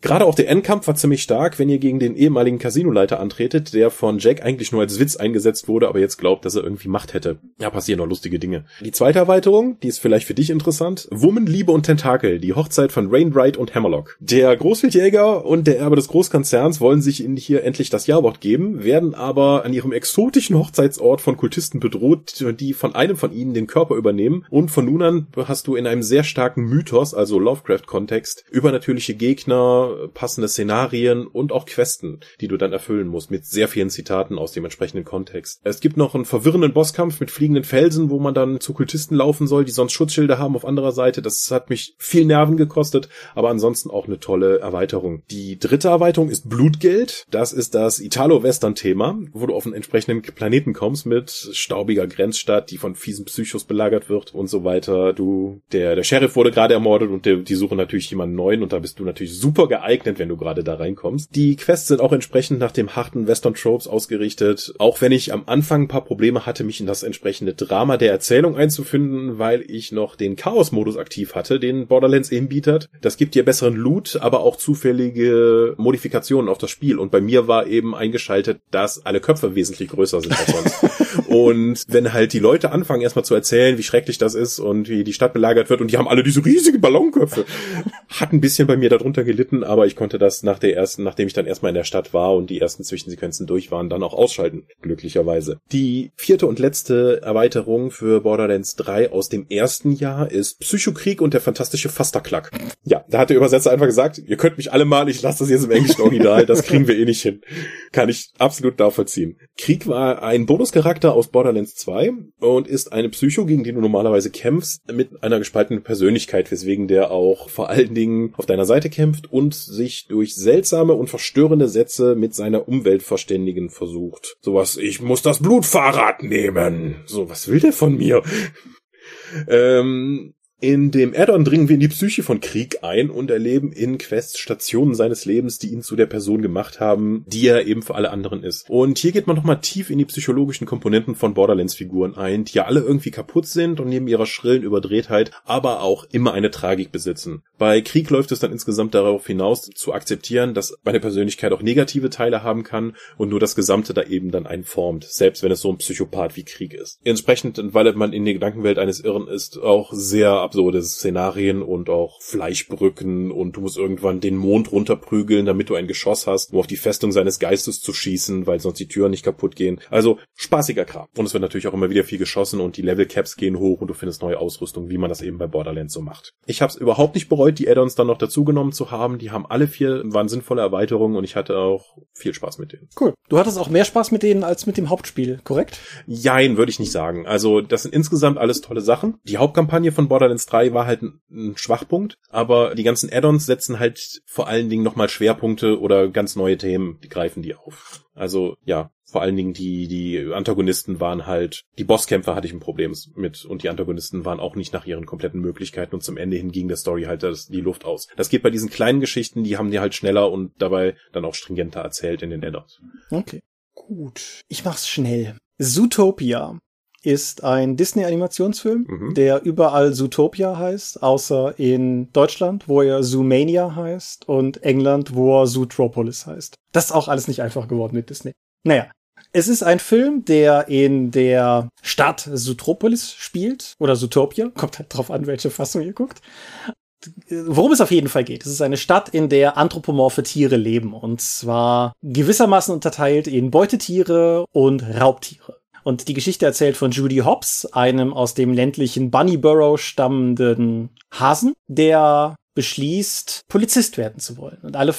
Speaker 3: Gerade auch der Endkampf war ziemlich stark, wenn ihr gegen den ehemaligen Casinoleiter antretet, der von Jack eigentlich nur als Witz eingesetzt wurde, aber jetzt glaubt, dass er irgendwie Macht hätte. Ja, passieren noch lustige Dinge. Die zweite Erweiterung, die ist vielleicht für dich interessant. Woman, Liebe und Tentakel, die Hochzeit von Rainbright und Hammerlock. Der Großwildjäger und der Erbe des Großkonzerns wollen sich in hier endlich das Jawort geben, werden aber an ihrem exotischen Hochzeitsort von Kultisten bedroht, die von einem von ihnen den Körper übernehmen und von nun an hast du in einem sehr starken Mythos, also Lovecraft-Kontext, übernatürliche Gegner, passende Szenarien und auch Questen, die du dann erfüllen musst, mit sehr vielen Zitaten aus dem entsprechenden Kontext. Es gibt noch einen verwirrenden Bosskampf mit fliegenden Felsen, wo man dann zu Kultisten laufen soll, die sonst Schutzschilder haben auf anderer Seite. Das hat mich viel Nerven gekostet, aber ansonsten auch eine tolle Erweiterung. Die dritte Erweiterung ist Blutgeld. Das ist das Italo-Western-Thema, wo du auf einen entsprechenden Planeten kommst mit staubiger Grenzstadt, die von fiesen Psychos belagert wird und so weiter. Du, der, der Sheriff wurde gerade ermordet und der, die suchen natürlich jemanden neuen und da bist du natürlich super geeignet, wenn du gerade da reinkommst. Die Quests sind auch entsprechend nach dem harten Western-Tropes ausgerichtet, auch wenn ich am Anfang ein paar Probleme hatte, mich in das entsprechende Drama der Erzählung einzufinden, weil ich noch den Chaos-Modus aktiv hatte, den Borderlands eben bietet. Das gibt dir besseren Loot, aber auch zufällige Modifikationen auf das Spiel und bei mir war eben eingeschaltet, dass alle Köpfe wesentlich größer sind als sonst. *laughs* Und wenn halt die Leute anfangen erstmal zu erzählen, wie schrecklich das ist und wie die Stadt belagert wird und die haben alle diese riesigen Ballonköpfe, hat ein bisschen bei mir darunter gelitten, aber ich konnte das nach der ersten, nachdem ich dann erstmal in der Stadt war und die ersten Zwischensequenzen durch waren, dann auch ausschalten, glücklicherweise. Die vierte und letzte Erweiterung für Borderlands 3 aus dem ersten Jahr ist Psychokrieg und der fantastische Fasterklack. Ja, da hat der Übersetzer einfach gesagt, ihr könnt mich alle mal, ich lasse das jetzt im englischen Original, das kriegen wir eh nicht hin. Kann ich absolut nachvollziehen. Krieg war ein Bonuscharakter aus Borderlands 2 und ist eine Psycho, gegen die du normalerweise kämpfst, mit einer gespaltenen Persönlichkeit, weswegen der auch vor allen Dingen auf deiner Seite kämpft und sich durch seltsame und verstörende Sätze mit seiner Umwelt verständigen versucht. Sowas, ich muss das Blutfahrrad nehmen. So, was will der von mir? *laughs* ähm, in dem Addon dringen wir in die Psyche von Krieg ein und erleben in Quests Stationen seines Lebens, die ihn zu der Person gemacht haben, die er eben für alle anderen ist. Und hier geht man nochmal tief in die psychologischen Komponenten von Borderlands-Figuren ein, die ja alle irgendwie kaputt sind und neben ihrer schrillen Überdrehtheit aber auch immer eine Tragik besitzen. Bei Krieg läuft es dann insgesamt darauf hinaus, zu akzeptieren, dass meine Persönlichkeit auch negative Teile haben kann und nur das Gesamte da eben dann einen formt, selbst wenn es so ein Psychopath wie Krieg ist. Entsprechend, weil man in der Gedankenwelt eines Irren ist, auch sehr absurde Szenarien und auch Fleischbrücken und du musst irgendwann den Mond runterprügeln, damit du ein Geschoss hast, um auf die Festung seines Geistes zu schießen, weil sonst die Türen nicht kaputt gehen. Also spaßiger Kram. Und es wird natürlich auch immer wieder viel geschossen und die Level Caps gehen hoch und du findest neue Ausrüstung, wie man das eben bei Borderlands so macht. Ich habe es überhaupt nicht bereut, die Add-ons dann noch dazugenommen zu haben. Die haben alle vier, waren sinnvolle Erweiterungen und ich hatte auch viel Spaß mit denen.
Speaker 2: Cool. Du hattest auch mehr Spaß mit denen als mit dem Hauptspiel, korrekt?
Speaker 3: Jein, würde ich nicht sagen. Also das sind insgesamt alles tolle Sachen. Die Hauptkampagne von Borderlands 3 war halt ein Schwachpunkt, aber die ganzen Add-ons setzen halt vor allen Dingen nochmal Schwerpunkte oder ganz neue Themen, die greifen die auf. Also ja, vor allen Dingen die, die Antagonisten waren halt, die Bosskämpfer hatte ich ein Problem mit und die Antagonisten waren auch nicht nach ihren kompletten Möglichkeiten und zum Ende hin ging der Story halt das, die Luft aus. Das geht bei diesen kleinen Geschichten, die haben die halt schneller und dabei dann auch stringenter erzählt in den Add-ons.
Speaker 2: Okay. Gut. Ich mach's schnell. Zootopia ist ein Disney-Animationsfilm, mhm. der überall Zootopia heißt, außer in Deutschland, wo er Zoomania heißt und England, wo er Zootropolis heißt. Das ist auch alles nicht einfach geworden mit Disney. Naja, es ist ein Film, der in der Stadt Zootropolis spielt oder Zootopia. Kommt halt drauf an, welche Fassung ihr guckt. Worum es auf jeden Fall geht. Es ist eine Stadt, in der anthropomorphe Tiere leben. Und zwar gewissermaßen unterteilt in Beutetiere und Raubtiere. Und die Geschichte erzählt von Judy Hobbs, einem aus dem ländlichen Bunnyborough stammenden Hasen, der beschließt, Polizist werden zu wollen. Und alle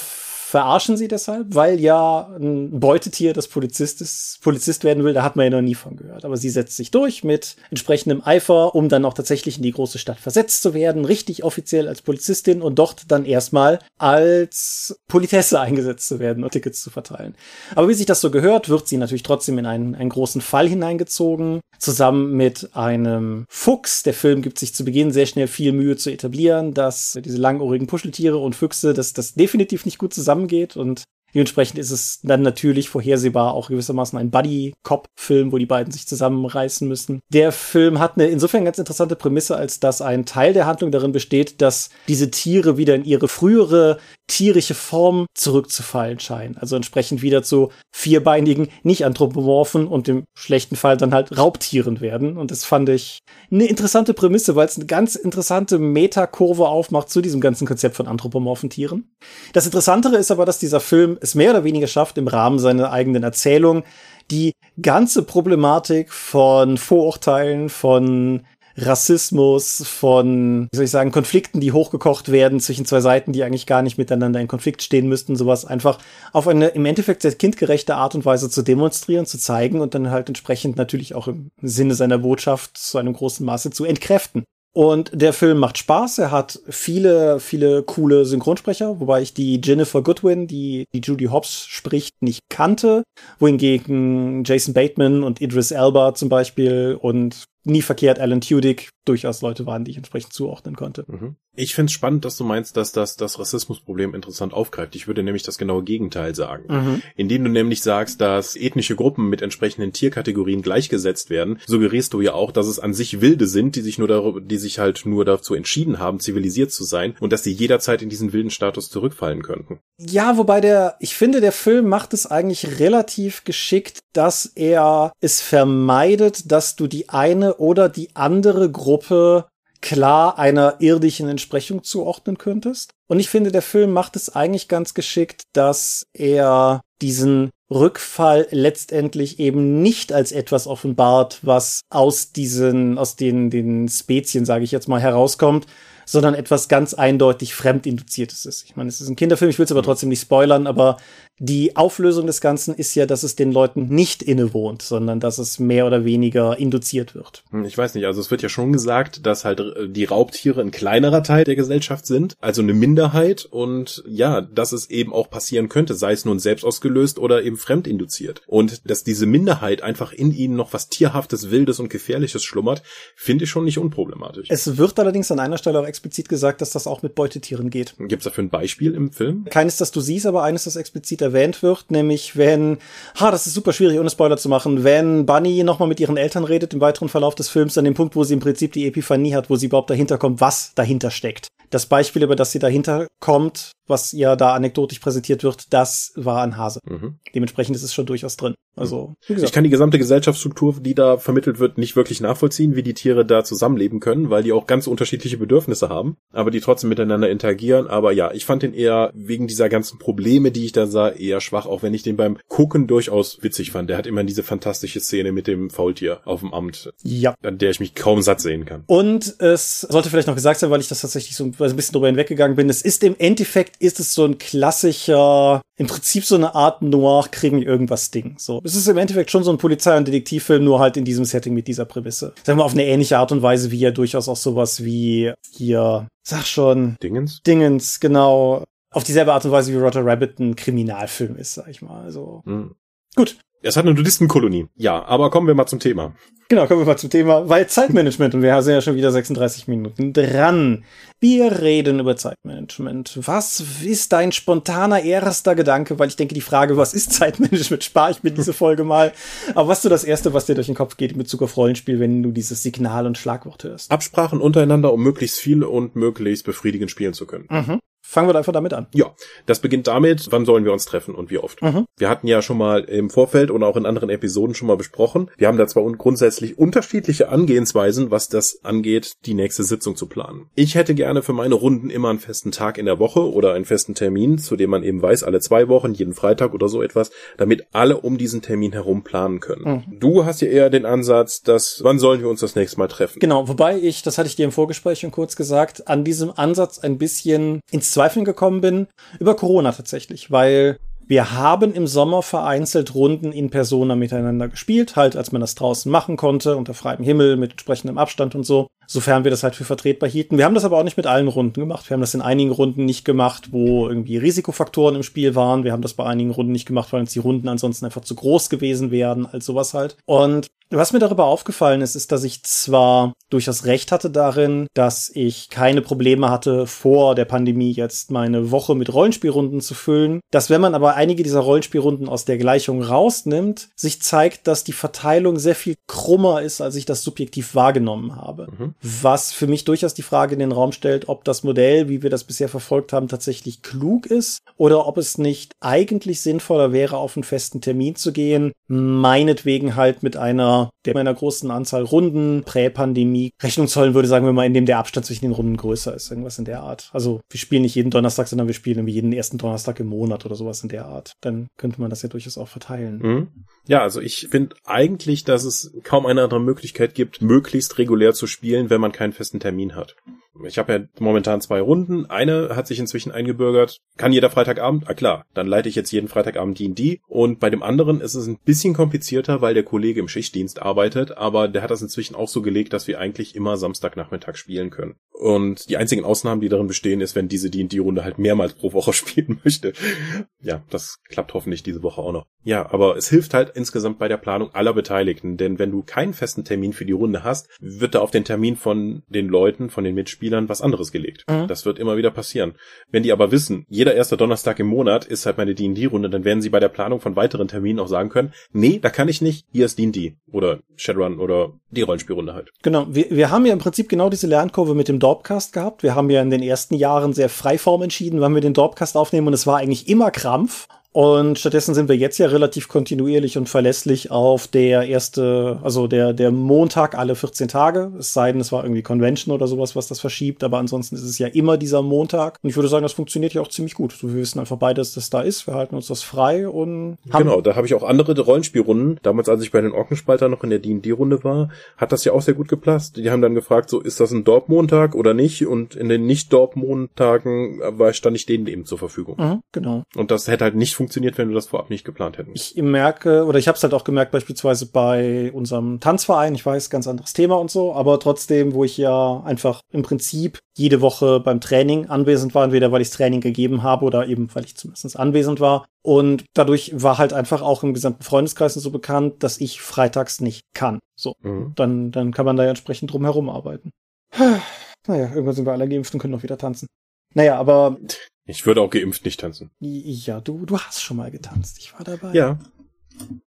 Speaker 2: verarschen sie deshalb, weil ja ein Beutetier das Polizist ist, Polizist werden will, da hat man ja noch nie von gehört. Aber sie setzt sich durch mit entsprechendem Eifer, um dann auch tatsächlich in die große Stadt versetzt zu werden, richtig offiziell als Polizistin und dort dann erstmal als Politesse eingesetzt zu werden und Tickets zu verteilen. Aber wie sich das so gehört, wird sie natürlich trotzdem in einen, einen großen Fall hineingezogen, zusammen mit einem Fuchs. Der Film gibt sich zu Beginn sehr schnell viel Mühe zu etablieren, dass diese langohrigen Puscheltiere und Füchse, dass das definitiv nicht gut zusammen zusammengeht und Dementsprechend ist es dann natürlich vorhersehbar auch gewissermaßen ein Buddy-Cop-Film, wo die beiden sich zusammenreißen müssen. Der Film hat eine insofern ganz interessante Prämisse, als dass ein Teil der Handlung darin besteht, dass diese Tiere wieder in ihre frühere tierische Form zurückzufallen scheinen. Also entsprechend wieder zu vierbeinigen, nicht anthropomorphen und im schlechten Fall dann halt Raubtieren werden. Und das fand ich eine interessante Prämisse, weil es eine ganz interessante Metakurve aufmacht zu diesem ganzen Konzept von anthropomorphen Tieren. Das Interessantere ist aber, dass dieser Film es mehr oder weniger schafft, im Rahmen seiner eigenen Erzählung die ganze Problematik von Vorurteilen, von Rassismus, von, wie soll ich sagen, Konflikten, die hochgekocht werden zwischen zwei Seiten, die eigentlich gar nicht miteinander in Konflikt stehen müssten, sowas einfach auf eine im Endeffekt sehr kindgerechte Art und Weise zu demonstrieren, zu zeigen und dann halt entsprechend natürlich auch im Sinne seiner Botschaft zu einem großen Maße zu entkräften. Und der Film macht Spaß. Er hat viele, viele coole Synchronsprecher, wobei ich die Jennifer Goodwin, die die Judy Hobbs spricht, nicht kannte. Wohingegen Jason Bateman und Idris Elba zum Beispiel und nie verkehrt Alan Tudyk durchaus Leute waren, die ich entsprechend zuordnen konnte.
Speaker 3: Mhm. Ich finde es spannend, dass du meinst, dass das das Rassismusproblem interessant aufgreift. Ich würde nämlich das genaue Gegenteil sagen. Mhm. Indem du nämlich sagst, dass ethnische Gruppen mit entsprechenden Tierkategorien gleichgesetzt werden, suggerierst du ja auch, dass es an sich Wilde sind, die sich nur darüber, die sich halt nur dazu entschieden haben, zivilisiert zu sein und dass sie jederzeit in diesen wilden Status zurückfallen könnten.
Speaker 2: Ja, wobei der, ich finde, der Film macht es eigentlich relativ geschickt, dass er es vermeidet, dass du die eine oder die andere Gruppe klar einer irdischen Entsprechung zuordnen könntest. Und ich finde, der Film macht es eigentlich ganz geschickt, dass er diesen Rückfall letztendlich eben nicht als etwas offenbart, was aus diesen, aus den, den Spezien, sage ich jetzt mal, herauskommt, sondern etwas ganz eindeutig Fremdinduziertes ist. Ich meine, es ist ein Kinderfilm, ich will es aber trotzdem nicht spoilern, aber die Auflösung des Ganzen ist ja, dass es den Leuten nicht innewohnt, sondern dass es mehr oder weniger induziert wird.
Speaker 3: Hm, ich weiß nicht, also es wird ja schon gesagt, dass halt äh, die Raubtiere ein kleinerer Teil der Gesellschaft sind, also eine Minderheit und ja, dass es eben auch passieren könnte, sei es nun selbst ausgelöst oder eben fremdinduziert. Und dass diese Minderheit einfach in ihnen noch was Tierhaftes, Wildes und Gefährliches schlummert, finde ich schon nicht unproblematisch.
Speaker 2: Es wird allerdings an einer Stelle auch explizit gesagt, dass das auch mit Beutetieren geht.
Speaker 3: Gibt es dafür ein Beispiel im Film?
Speaker 2: Keines, das du siehst, aber eines, das explizit erwähnt wird, nämlich wenn, ha, das ist super schwierig, ohne Spoiler zu machen, wenn Bunny nochmal mit ihren Eltern redet im weiteren Verlauf des Films, an dem Punkt, wo sie im Prinzip die Epiphanie hat, wo sie überhaupt dahinter kommt, was dahinter steckt. Das Beispiel, über das sie dahinter kommt, was ihr da anekdotisch präsentiert wird, das war ein Hase. Mhm. Dementsprechend ist es schon durchaus drin. Also,
Speaker 3: gesagt. Ich kann die gesamte Gesellschaftsstruktur, die da vermittelt wird, nicht wirklich nachvollziehen, wie die Tiere da zusammenleben können, weil die auch ganz unterschiedliche Bedürfnisse haben, aber die trotzdem miteinander interagieren. Aber ja, ich fand den eher wegen dieser ganzen Probleme, die ich da sah, eher schwach, auch wenn ich den beim Gucken durchaus witzig fand. Der hat immer diese fantastische Szene mit dem Faultier auf dem Amt,
Speaker 2: ja.
Speaker 3: an der ich mich kaum satt sehen kann.
Speaker 2: Und es sollte vielleicht noch gesagt sein, weil ich das tatsächlich so ein bisschen drüber hinweggegangen bin. Es ist im Endeffekt ist es so ein klassischer, im Prinzip so eine Art Noir-Krimi irgendwas Ding. So, es ist im Endeffekt schon so ein Polizei- und Detektivfilm, nur halt in diesem Setting mit dieser Prämisse. Sagen wir auf eine ähnliche Art und Weise, wie ja durchaus auch sowas wie hier, sag schon.
Speaker 3: Dingens?
Speaker 2: Dingens, genau. Auf dieselbe Art und Weise wie Roger Rabbit ein Kriminalfilm ist, sag ich mal. Also. Mhm. Gut.
Speaker 3: Es hat eine Nudistenkolonie. Ja, aber kommen wir mal zum Thema.
Speaker 2: Genau, kommen wir mal zum Thema, weil Zeitmanagement und wir sind ja schon wieder 36 Minuten dran. Wir reden über Zeitmanagement. Was ist dein spontaner erster Gedanke? Weil ich denke, die Frage, was ist Zeitmanagement, *laughs* spare ich mir diese Folge mal. Aber was ist so das erste, was dir durch den Kopf geht in Bezug auf Rollenspiel, wenn du dieses Signal und Schlagwort hörst?
Speaker 3: Absprachen untereinander, um möglichst viel und möglichst befriedigend spielen zu können.
Speaker 2: Mhm. Fangen wir einfach damit an.
Speaker 3: Ja, das beginnt damit, wann sollen wir uns treffen und wie oft. Mhm. Wir hatten ja schon mal im Vorfeld und auch in anderen Episoden schon mal besprochen. Wir haben da zwar grundsätzlich unterschiedliche Angehensweisen, was das angeht, die nächste Sitzung zu planen. Ich hätte gerne für meine Runden immer einen festen Tag in der Woche oder einen festen Termin, zu dem man eben weiß, alle zwei Wochen, jeden Freitag oder so etwas, damit alle um diesen Termin herum planen können. Mhm. Du hast ja eher den Ansatz, dass, wann sollen wir uns das nächste Mal treffen?
Speaker 2: Genau, wobei ich, das hatte ich dir im Vorgespräch schon kurz gesagt, an diesem Ansatz ein bisschen ins Zweifeln gekommen bin, über Corona tatsächlich, weil wir haben im Sommer vereinzelt Runden in Persona miteinander gespielt, halt als man das draußen machen konnte, unter freiem Himmel, mit entsprechendem Abstand und so, sofern wir das halt für vertretbar hielten. Wir haben das aber auch nicht mit allen Runden gemacht. Wir haben das in einigen Runden nicht gemacht, wo irgendwie Risikofaktoren im Spiel waren. Wir haben das bei einigen Runden nicht gemacht, weil uns die Runden ansonsten einfach zu groß gewesen wären, als sowas halt. Und was mir darüber aufgefallen ist, ist, dass ich zwar durchaus recht hatte darin, dass ich keine Probleme hatte, vor der Pandemie jetzt meine Woche mit Rollenspielrunden zu füllen, dass wenn man aber einige dieser Rollenspielrunden aus der Gleichung rausnimmt, sich zeigt, dass die Verteilung sehr viel krummer ist, als ich das subjektiv wahrgenommen habe. Mhm. Was für mich durchaus die Frage in den Raum stellt, ob das Modell, wie wir das bisher verfolgt haben, tatsächlich klug ist oder ob es nicht eigentlich sinnvoller wäre, auf einen festen Termin zu gehen, meinetwegen halt mit einer der einer großen Anzahl Runden Prä-Pandemie Rechnung zollen würde, sagen wir mal, indem der Abstand zwischen den Runden größer ist. Irgendwas in der Art. Also wir spielen nicht jeden Donnerstag, sondern wir spielen irgendwie jeden ersten Donnerstag im Monat oder sowas in der Art. Dann könnte man das ja durchaus auch verteilen.
Speaker 3: Mhm. Ja, also ich finde eigentlich, dass es kaum eine andere Möglichkeit gibt, möglichst regulär zu spielen, wenn man keinen festen Termin hat. Ich habe ja momentan zwei Runden. Eine hat sich inzwischen eingebürgert. Kann jeder Freitagabend? Ah klar, dann leite ich jetzt jeden Freitagabend D&D. Und bei dem anderen ist es ein bisschen komplizierter, weil der Kollege im Schichtdienst arbeitet, aber der hat das inzwischen auch so gelegt, dass wir eigentlich immer Samstagnachmittag spielen können. Und die einzigen Ausnahmen, die darin bestehen, ist, wenn diese D&D-Runde halt mehrmals pro Woche *laughs* spielen möchte. Ja, das klappt hoffentlich diese Woche auch noch. Ja, aber es hilft halt insgesamt bei der Planung aller Beteiligten, denn wenn du keinen festen Termin für die Runde hast, wird da auf den Termin von den Leuten, von den Mitspielern was anderes gelegt. Mhm. Das wird immer wieder passieren. Wenn die aber wissen, jeder erste Donnerstag im Monat ist halt meine D&D-Runde, dann werden sie bei der Planung von weiteren Terminen auch sagen können, nee, da kann ich nicht, hier ist D&D oder Shadowrun oder die Rollenspielrunde halt.
Speaker 2: Genau, wir, wir haben ja im Prinzip genau diese Lernkurve mit dem Dorpcast gehabt. Wir haben ja in den ersten Jahren sehr freiform entschieden, wann wir den Dorpcast aufnehmen und es war eigentlich immer Krampf. Und stattdessen sind wir jetzt ja relativ kontinuierlich und verlässlich auf der erste, also der, der Montag alle 14 Tage. Es sei denn, es war irgendwie Convention oder sowas, was das verschiebt. Aber ansonsten ist es ja immer dieser Montag. Und ich würde sagen, das funktioniert ja auch ziemlich gut. So, wir wissen einfach beide, dass das da ist. Wir halten uns das frei und
Speaker 3: Genau, da habe ich auch andere Rollenspielrunden. Damals, als ich bei den Orkenspalter noch in der D&D-Runde war, hat das ja auch sehr gut gepasst. Die haben dann gefragt, so, ist das ein Dorp-Montag oder nicht? Und in den Nicht-Dorp-Montagen war, stand ich denen eben zur Verfügung.
Speaker 2: Mhm, genau.
Speaker 3: Und das hätte halt nicht funktioniert, wenn du das vorab nicht geplant hättest.
Speaker 2: Ich merke, oder ich habe es halt auch gemerkt, beispielsweise bei unserem Tanzverein, ich weiß, ganz anderes Thema und so, aber trotzdem, wo ich ja einfach im Prinzip jede Woche beim Training anwesend war, entweder weil ich Training gegeben habe oder eben, weil ich zumindest anwesend war. Und dadurch war halt einfach auch im gesamten Freundeskreis so bekannt, dass ich freitags nicht kann. So, mhm. dann, dann kann man da ja entsprechend drum herum arbeiten. *sighs* Naja, irgendwann sind wir alle geimpft und können noch wieder tanzen. Naja, aber
Speaker 3: ich würde auch geimpft nicht tanzen.
Speaker 2: Ja, du, du hast schon mal getanzt. Ich war dabei.
Speaker 3: Ja.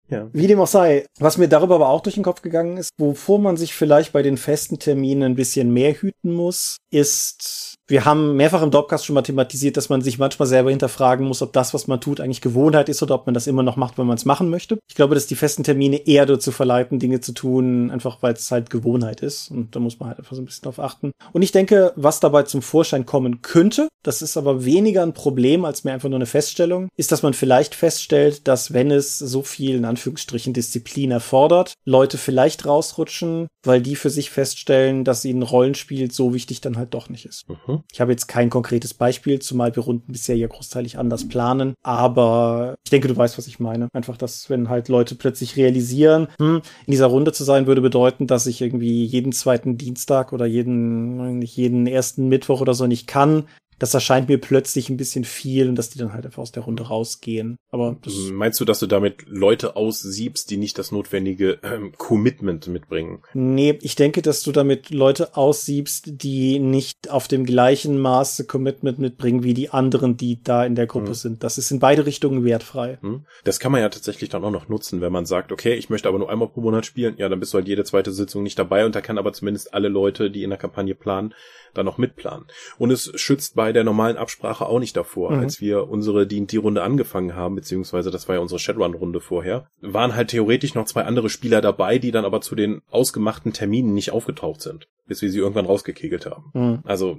Speaker 3: Ja.
Speaker 2: Wie dem auch sei, was mir darüber aber auch durch den Kopf gegangen ist, wovor man sich vielleicht bei den festen Terminen ein bisschen mehr hüten muss, ist wir haben mehrfach im Dropcast schon mal thematisiert, dass man sich manchmal selber hinterfragen muss, ob das, was man tut, eigentlich Gewohnheit ist oder ob man das immer noch macht, wenn man es machen möchte. Ich glaube, dass die festen Termine eher dazu verleiten, Dinge zu tun, einfach weil es halt Gewohnheit ist. Und da muss man halt einfach so ein bisschen drauf achten. Und ich denke, was dabei zum Vorschein kommen könnte, das ist aber weniger ein Problem als mehr einfach nur eine Feststellung, ist, dass man vielleicht feststellt, dass wenn es so viel in Anführungsstrichen Disziplin erfordert, Leute vielleicht rausrutschen, weil die für sich feststellen, dass ihnen Rollenspiel so wichtig dann halt doch nicht ist. Mhm. Ich habe jetzt kein konkretes Beispiel, zumal wir Runden bisher ja großteilig anders planen. Aber ich denke, du weißt, was ich meine. Einfach, dass wenn halt Leute plötzlich realisieren, hm, in dieser Runde zu sein, würde bedeuten, dass ich irgendwie jeden zweiten Dienstag oder jeden, jeden ersten Mittwoch oder so nicht kann, das erscheint mir plötzlich ein bisschen viel und dass die dann halt einfach aus der Runde rausgehen. Aber
Speaker 3: meinst du, dass du damit Leute aussiebst, die nicht das notwendige ähm, Commitment mitbringen?
Speaker 2: Nee, ich denke, dass du damit Leute aussiebst, die nicht auf dem gleichen Maße Commitment mitbringen wie die anderen, die da in der Gruppe hm. sind. Das ist in beide Richtungen wertfrei. Hm.
Speaker 3: Das kann man ja tatsächlich dann auch noch nutzen, wenn man sagt, okay, ich möchte aber nur einmal pro Monat spielen. Ja, dann bist du halt jede zweite Sitzung nicht dabei und da kann aber zumindest alle Leute, die in der Kampagne planen, dann noch mitplanen. Und es schützt bei der normalen Absprache auch nicht davor. Mhm. Als wir unsere D&D-Runde angefangen haben, beziehungsweise das war ja unsere Shadowrun-Runde vorher, waren halt theoretisch noch zwei andere Spieler dabei, die dann aber zu den ausgemachten Terminen nicht aufgetaucht sind bis wir sie irgendwann rausgekegelt haben. Mhm. Also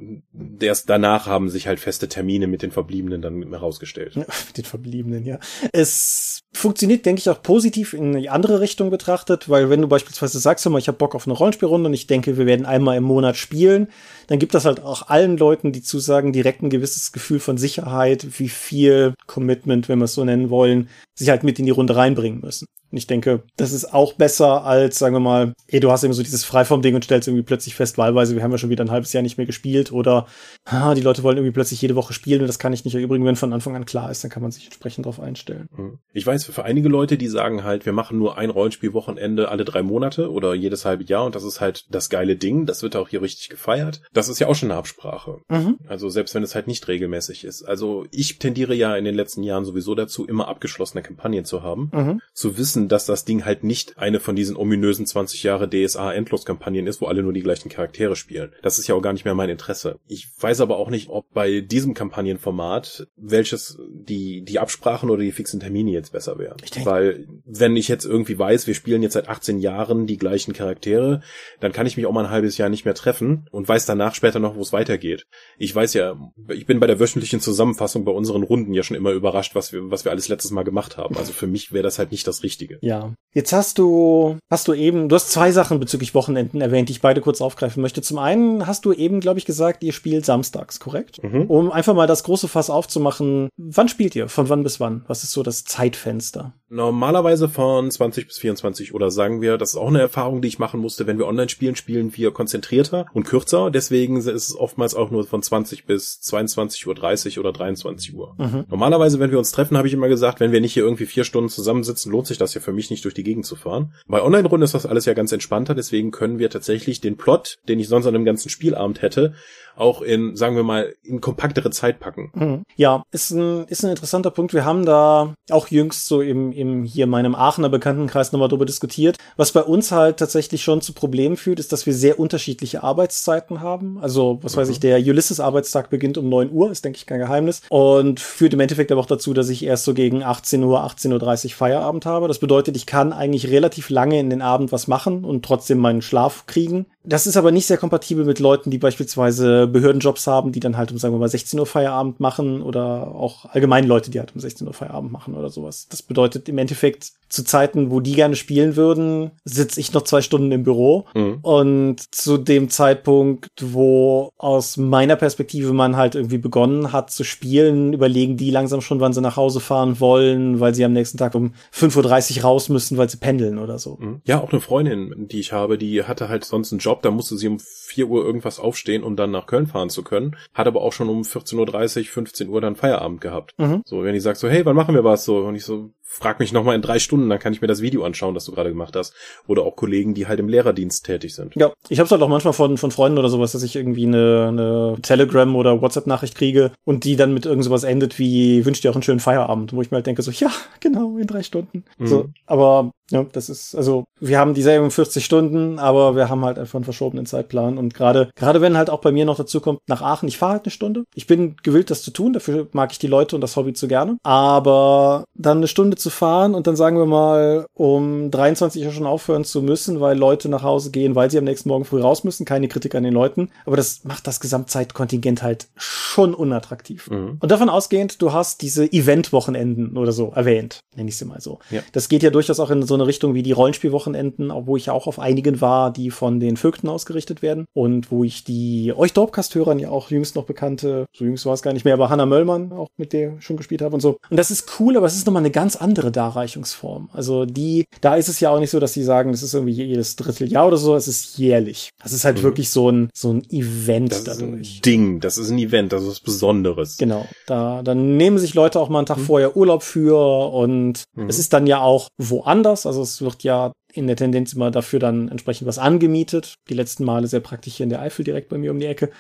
Speaker 3: erst danach haben sich halt feste Termine mit den Verbliebenen dann herausgestellt. Ja,
Speaker 2: mit *laughs* den Verbliebenen, ja. Es funktioniert, denke ich, auch positiv in die andere Richtung betrachtet, weil wenn du beispielsweise sagst, ich habe Bock auf eine Rollenspielrunde und ich denke, wir werden einmal im Monat spielen, dann gibt das halt auch allen Leuten, die zusagen, direkt ein gewisses Gefühl von Sicherheit, wie viel Commitment, wenn wir es so nennen wollen, sich halt mit in die Runde reinbringen müssen. Und ich denke, das ist auch besser als, sagen wir mal, ey, du hast eben so dieses Freiform-Ding und stellst irgendwie plötzlich fest, wahlweise, wir haben ja schon wieder ein halbes Jahr nicht mehr gespielt oder ah, die Leute wollen irgendwie plötzlich jede Woche spielen und das kann ich nicht erübrigen, wenn von Anfang an klar ist, dann kann man sich entsprechend darauf einstellen.
Speaker 3: Hm. Ich weiß, für einige Leute, die sagen halt, wir machen nur ein Rollenspielwochenende alle drei Monate oder jedes halbe Jahr und das ist halt das geile Ding, das wird auch hier richtig gefeiert. Das ist ja auch schon eine Absprache. Mhm. Also selbst wenn es halt nicht regelmäßig ist. Also ich tendiere ja in den letzten Jahren sowieso dazu, immer abgeschlossene Kampagnen zu haben, mhm. zu wissen, dass das Ding halt nicht eine von diesen ominösen 20 Jahre DSA Endloskampagnen ist, wo alle nur die gleichen Charaktere spielen. Das ist ja auch gar nicht mehr mein Interesse. Ich weiß aber auch nicht, ob bei diesem Kampagnenformat welches die die Absprachen oder die fixen Termine jetzt besser wären. Weil wenn ich jetzt irgendwie weiß, wir spielen jetzt seit 18 Jahren die gleichen Charaktere, dann kann ich mich auch mal ein halbes Jahr nicht mehr treffen und weiß danach später noch, wo es weitergeht. Ich weiß ja, ich bin bei der wöchentlichen Zusammenfassung bei unseren Runden ja schon immer überrascht, was wir was wir alles letztes Mal gemacht haben. Also für mich wäre das halt nicht das Richtige. Einzige.
Speaker 2: Ja. Jetzt hast du, hast du eben, du hast zwei Sachen bezüglich Wochenenden erwähnt, die ich beide kurz aufgreifen möchte. Zum einen hast du eben, glaube ich, gesagt, ihr spielt samstags, korrekt? Mhm. Um einfach mal das große Fass aufzumachen. Wann spielt ihr? Von wann bis wann? Was ist so das Zeitfenster?
Speaker 3: Normalerweise von 20 bis 24 oder sagen wir, das ist auch eine Erfahrung, die ich machen musste, wenn wir online spielen, spielen wir konzentrierter und kürzer. Deswegen ist es oftmals auch nur von 20 bis 22.30 Uhr oder 23 Uhr. Mhm. Normalerweise, wenn wir uns treffen, habe ich immer gesagt, wenn wir nicht hier irgendwie vier Stunden zusammensitzen, lohnt sich das ja für mich nicht durch die die Gegend zu fahren. Bei Online-Runden ist das alles ja ganz entspannter, deswegen können wir tatsächlich den Plot, den ich sonst an einem ganzen Spielabend hätte, auch in, sagen wir mal, in kompaktere Zeit packen.
Speaker 2: Mhm. Ja, ist ein, ist ein interessanter Punkt. Wir haben da auch jüngst so im, im hier meinem Aachener Bekanntenkreis nochmal drüber diskutiert. Was bei uns halt tatsächlich schon zu Problemen führt, ist, dass wir sehr unterschiedliche Arbeitszeiten haben. Also, was mhm. weiß ich, der Ulysses-Arbeitstag beginnt um 9 Uhr, ist denke ich kein Geheimnis. Und führt im Endeffekt aber auch dazu, dass ich erst so gegen 18 Uhr, 18.30 Uhr Feierabend habe. Das bedeutet, ich kann eigentlich relativ lange in den Abend was machen und trotzdem meinen Schlaf kriegen. Das ist aber nicht sehr kompatibel mit Leuten, die beispielsweise Behördenjobs haben, die dann halt um, sagen wir mal, 16 Uhr Feierabend machen oder auch allgemein Leute, die halt um 16 Uhr Feierabend machen oder sowas. Das bedeutet im Endeffekt, zu Zeiten, wo die gerne spielen würden, sitze ich noch zwei Stunden im Büro. Mhm. Und zu dem Zeitpunkt, wo aus meiner Perspektive man halt irgendwie begonnen hat zu spielen, überlegen die langsam schon, wann sie nach Hause fahren wollen, weil sie am nächsten Tag um 5.30 Uhr raus müssen, weil sie pendeln oder so.
Speaker 3: Mhm. Ja, auch eine Freundin, die ich habe, die hatte halt sonst einen Job, da musste sie um 4 Uhr irgendwas aufstehen, um dann nach Köln fahren zu können, hat aber auch schon um 14.30 Uhr, 15 Uhr dann Feierabend gehabt. Mhm. So, wenn die sagt so, hey, wann machen wir was? So, und ich so, frag mich nochmal in drei Stunden, dann kann ich mir das Video anschauen, das du gerade gemacht hast. Oder auch Kollegen, die halt im Lehrerdienst tätig sind.
Speaker 2: Ja, ich habe halt auch manchmal von, von Freunden oder sowas, dass ich irgendwie eine, eine Telegram- oder WhatsApp-Nachricht kriege und die dann mit irgend sowas endet wie, wünscht dir auch einen schönen Feierabend, wo ich mir halt denke so, ja, genau, in drei Stunden. Mhm. So, aber ja, das ist, also wir haben dieselben 40 Stunden, aber wir haben halt einfach einen verschobenen Zeitplan. Und gerade, gerade wenn halt auch bei mir noch dazu kommt, nach Aachen, ich fahre halt eine Stunde. Ich bin gewillt, das zu tun, dafür mag ich die Leute und das Hobby zu gerne. Aber dann eine Stunde zu fahren und dann sagen wir mal, um 23 Uhr schon aufhören zu müssen, weil Leute nach Hause gehen, weil sie am nächsten Morgen früh raus müssen. Keine Kritik an den Leuten. Aber das macht das Gesamtzeitkontingent halt schon unattraktiv. Mhm. Und davon ausgehend, du hast diese Event-Wochenenden oder so erwähnt, nenne ich sie mal so. Ja. Das geht ja durchaus auch in so eine Richtung wie die Rollenspielwochenenden, wo ich ja auch auf einigen war, die von den Vögten ausgerichtet werden und wo ich die euch Dorpcast-Hörern ja auch jüngst noch bekannte, so jüngst war es gar nicht mehr, aber Hannah Möllmann auch mit der schon gespielt habe und so. Und das ist cool, aber es ist nochmal eine ganz andere Darreichungsform. Also die, da ist es ja auch nicht so, dass sie sagen, das ist irgendwie jedes Dritteljahr oder so, es ist jährlich. Das ist halt mhm. wirklich so ein, so ein Event
Speaker 3: das dadurch. Ist ein Ding, das ist ein Event, das ist was Besonderes.
Speaker 2: Genau. Da, dann nehmen sich Leute auch mal einen Tag mhm. vorher Urlaub für und mhm. es ist dann ja auch woanders, also es wird ja in der Tendenz immer dafür dann entsprechend was angemietet. Die letzten Male sehr praktisch hier in der Eifel direkt bei mir um die Ecke.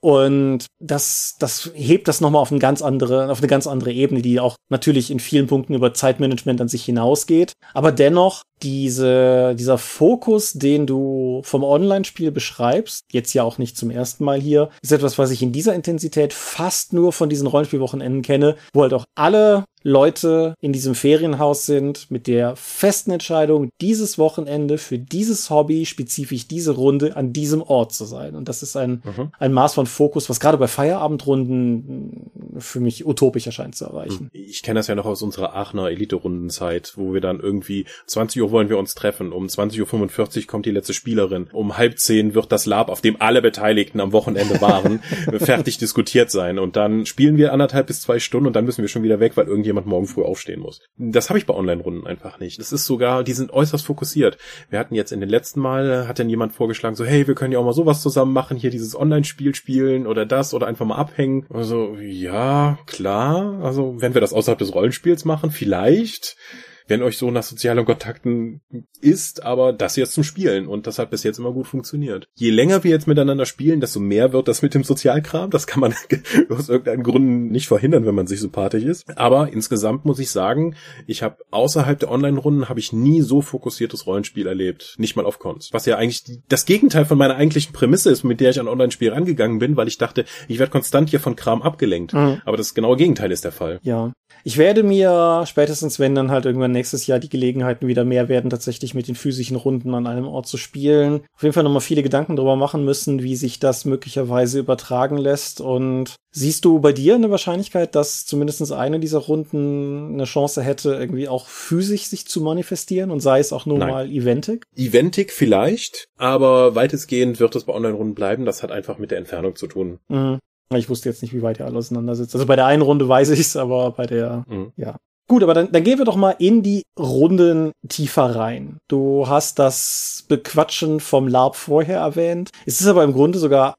Speaker 2: Und das, das hebt das nochmal auf eine ganz andere, auf eine ganz andere Ebene, die auch natürlich in vielen Punkten über Zeitmanagement an sich hinausgeht. Aber dennoch diese, dieser Fokus, den du vom Online-Spiel beschreibst, jetzt ja auch nicht zum ersten Mal hier, ist etwas, was ich in dieser Intensität fast nur von diesen Rollenspielwochenenden kenne, wo halt auch alle Leute in diesem Ferienhaus sind mit der festen Entscheidung, dieses Wochenende für dieses Hobby, spezifisch diese Runde an diesem Ort zu sein. Und das ist ein, mhm. ein Maß von Fokus, was gerade bei Feierabendrunden für mich utopisch erscheint zu erreichen.
Speaker 3: Ich kenne das ja noch aus unserer Aachener Elite-Rundenzeit, wo wir dann irgendwie 20 Uhr wollen wir uns treffen. Um 20.45 Uhr kommt die letzte Spielerin. Um halb zehn wird das Lab, auf dem alle Beteiligten am Wochenende waren, *laughs* fertig diskutiert sein. Und dann spielen wir anderthalb bis zwei Stunden und dann müssen wir schon wieder weg, weil irgendjemand morgen früh aufstehen muss. Das habe ich bei Online-Runden einfach nicht. Das ist sogar, die sind äußerst fokussiert. Wir hatten jetzt in den letzten Mal, hat dann jemand vorgeschlagen, so, hey, wir können ja auch mal sowas zusammen machen, hier dieses Online-Spiel spielen oder das oder einfach mal abhängen. Also, ja, klar. Also, wenn wir das außerhalb des Rollenspiels machen, vielleicht wenn euch so nach sozialen Kontakten ist, aber das jetzt zum Spielen und das hat bis jetzt immer gut funktioniert. Je länger wir jetzt miteinander spielen, desto mehr wird das mit dem Sozialkram. Das kann man *laughs* aus irgendeinem Grund nicht verhindern, wenn man sich sympathisch ist. Aber insgesamt muss ich sagen, ich habe außerhalb der Online-Runden habe ich nie so fokussiertes Rollenspiel erlebt. Nicht mal auf Cons. Was ja eigentlich das Gegenteil von meiner eigentlichen Prämisse ist, mit der ich an Online-Spiel rangegangen bin, weil ich dachte, ich werde konstant hier von Kram abgelenkt. Mhm. Aber das genaue Gegenteil ist der Fall.
Speaker 2: Ja, Ich werde mir spätestens, wenn dann halt irgendwann nächstes Jahr die Gelegenheiten wieder mehr werden, tatsächlich mit den physischen Runden an einem Ort zu spielen, auf jeden Fall nochmal viele Gedanken darüber machen müssen, wie sich das möglicherweise übertragen lässt. Und siehst du bei dir eine Wahrscheinlichkeit, dass zumindest eine dieser Runden eine Chance hätte, irgendwie auch physisch sich zu manifestieren und sei es auch nur Nein. mal eventig?
Speaker 3: Eventig vielleicht, aber weitestgehend wird es bei Online-Runden bleiben. Das hat einfach mit der Entfernung zu tun.
Speaker 2: Mhm. Ich wusste jetzt nicht, wie weit ihr alle auseinandersetzt. Also bei der einen Runde weiß ich es, aber bei der, mhm. ja. Gut, aber dann, dann gehen wir doch mal in die Runden tiefer rein. Du hast das Bequatschen vom LARP vorher erwähnt. Es ist aber im Grunde sogar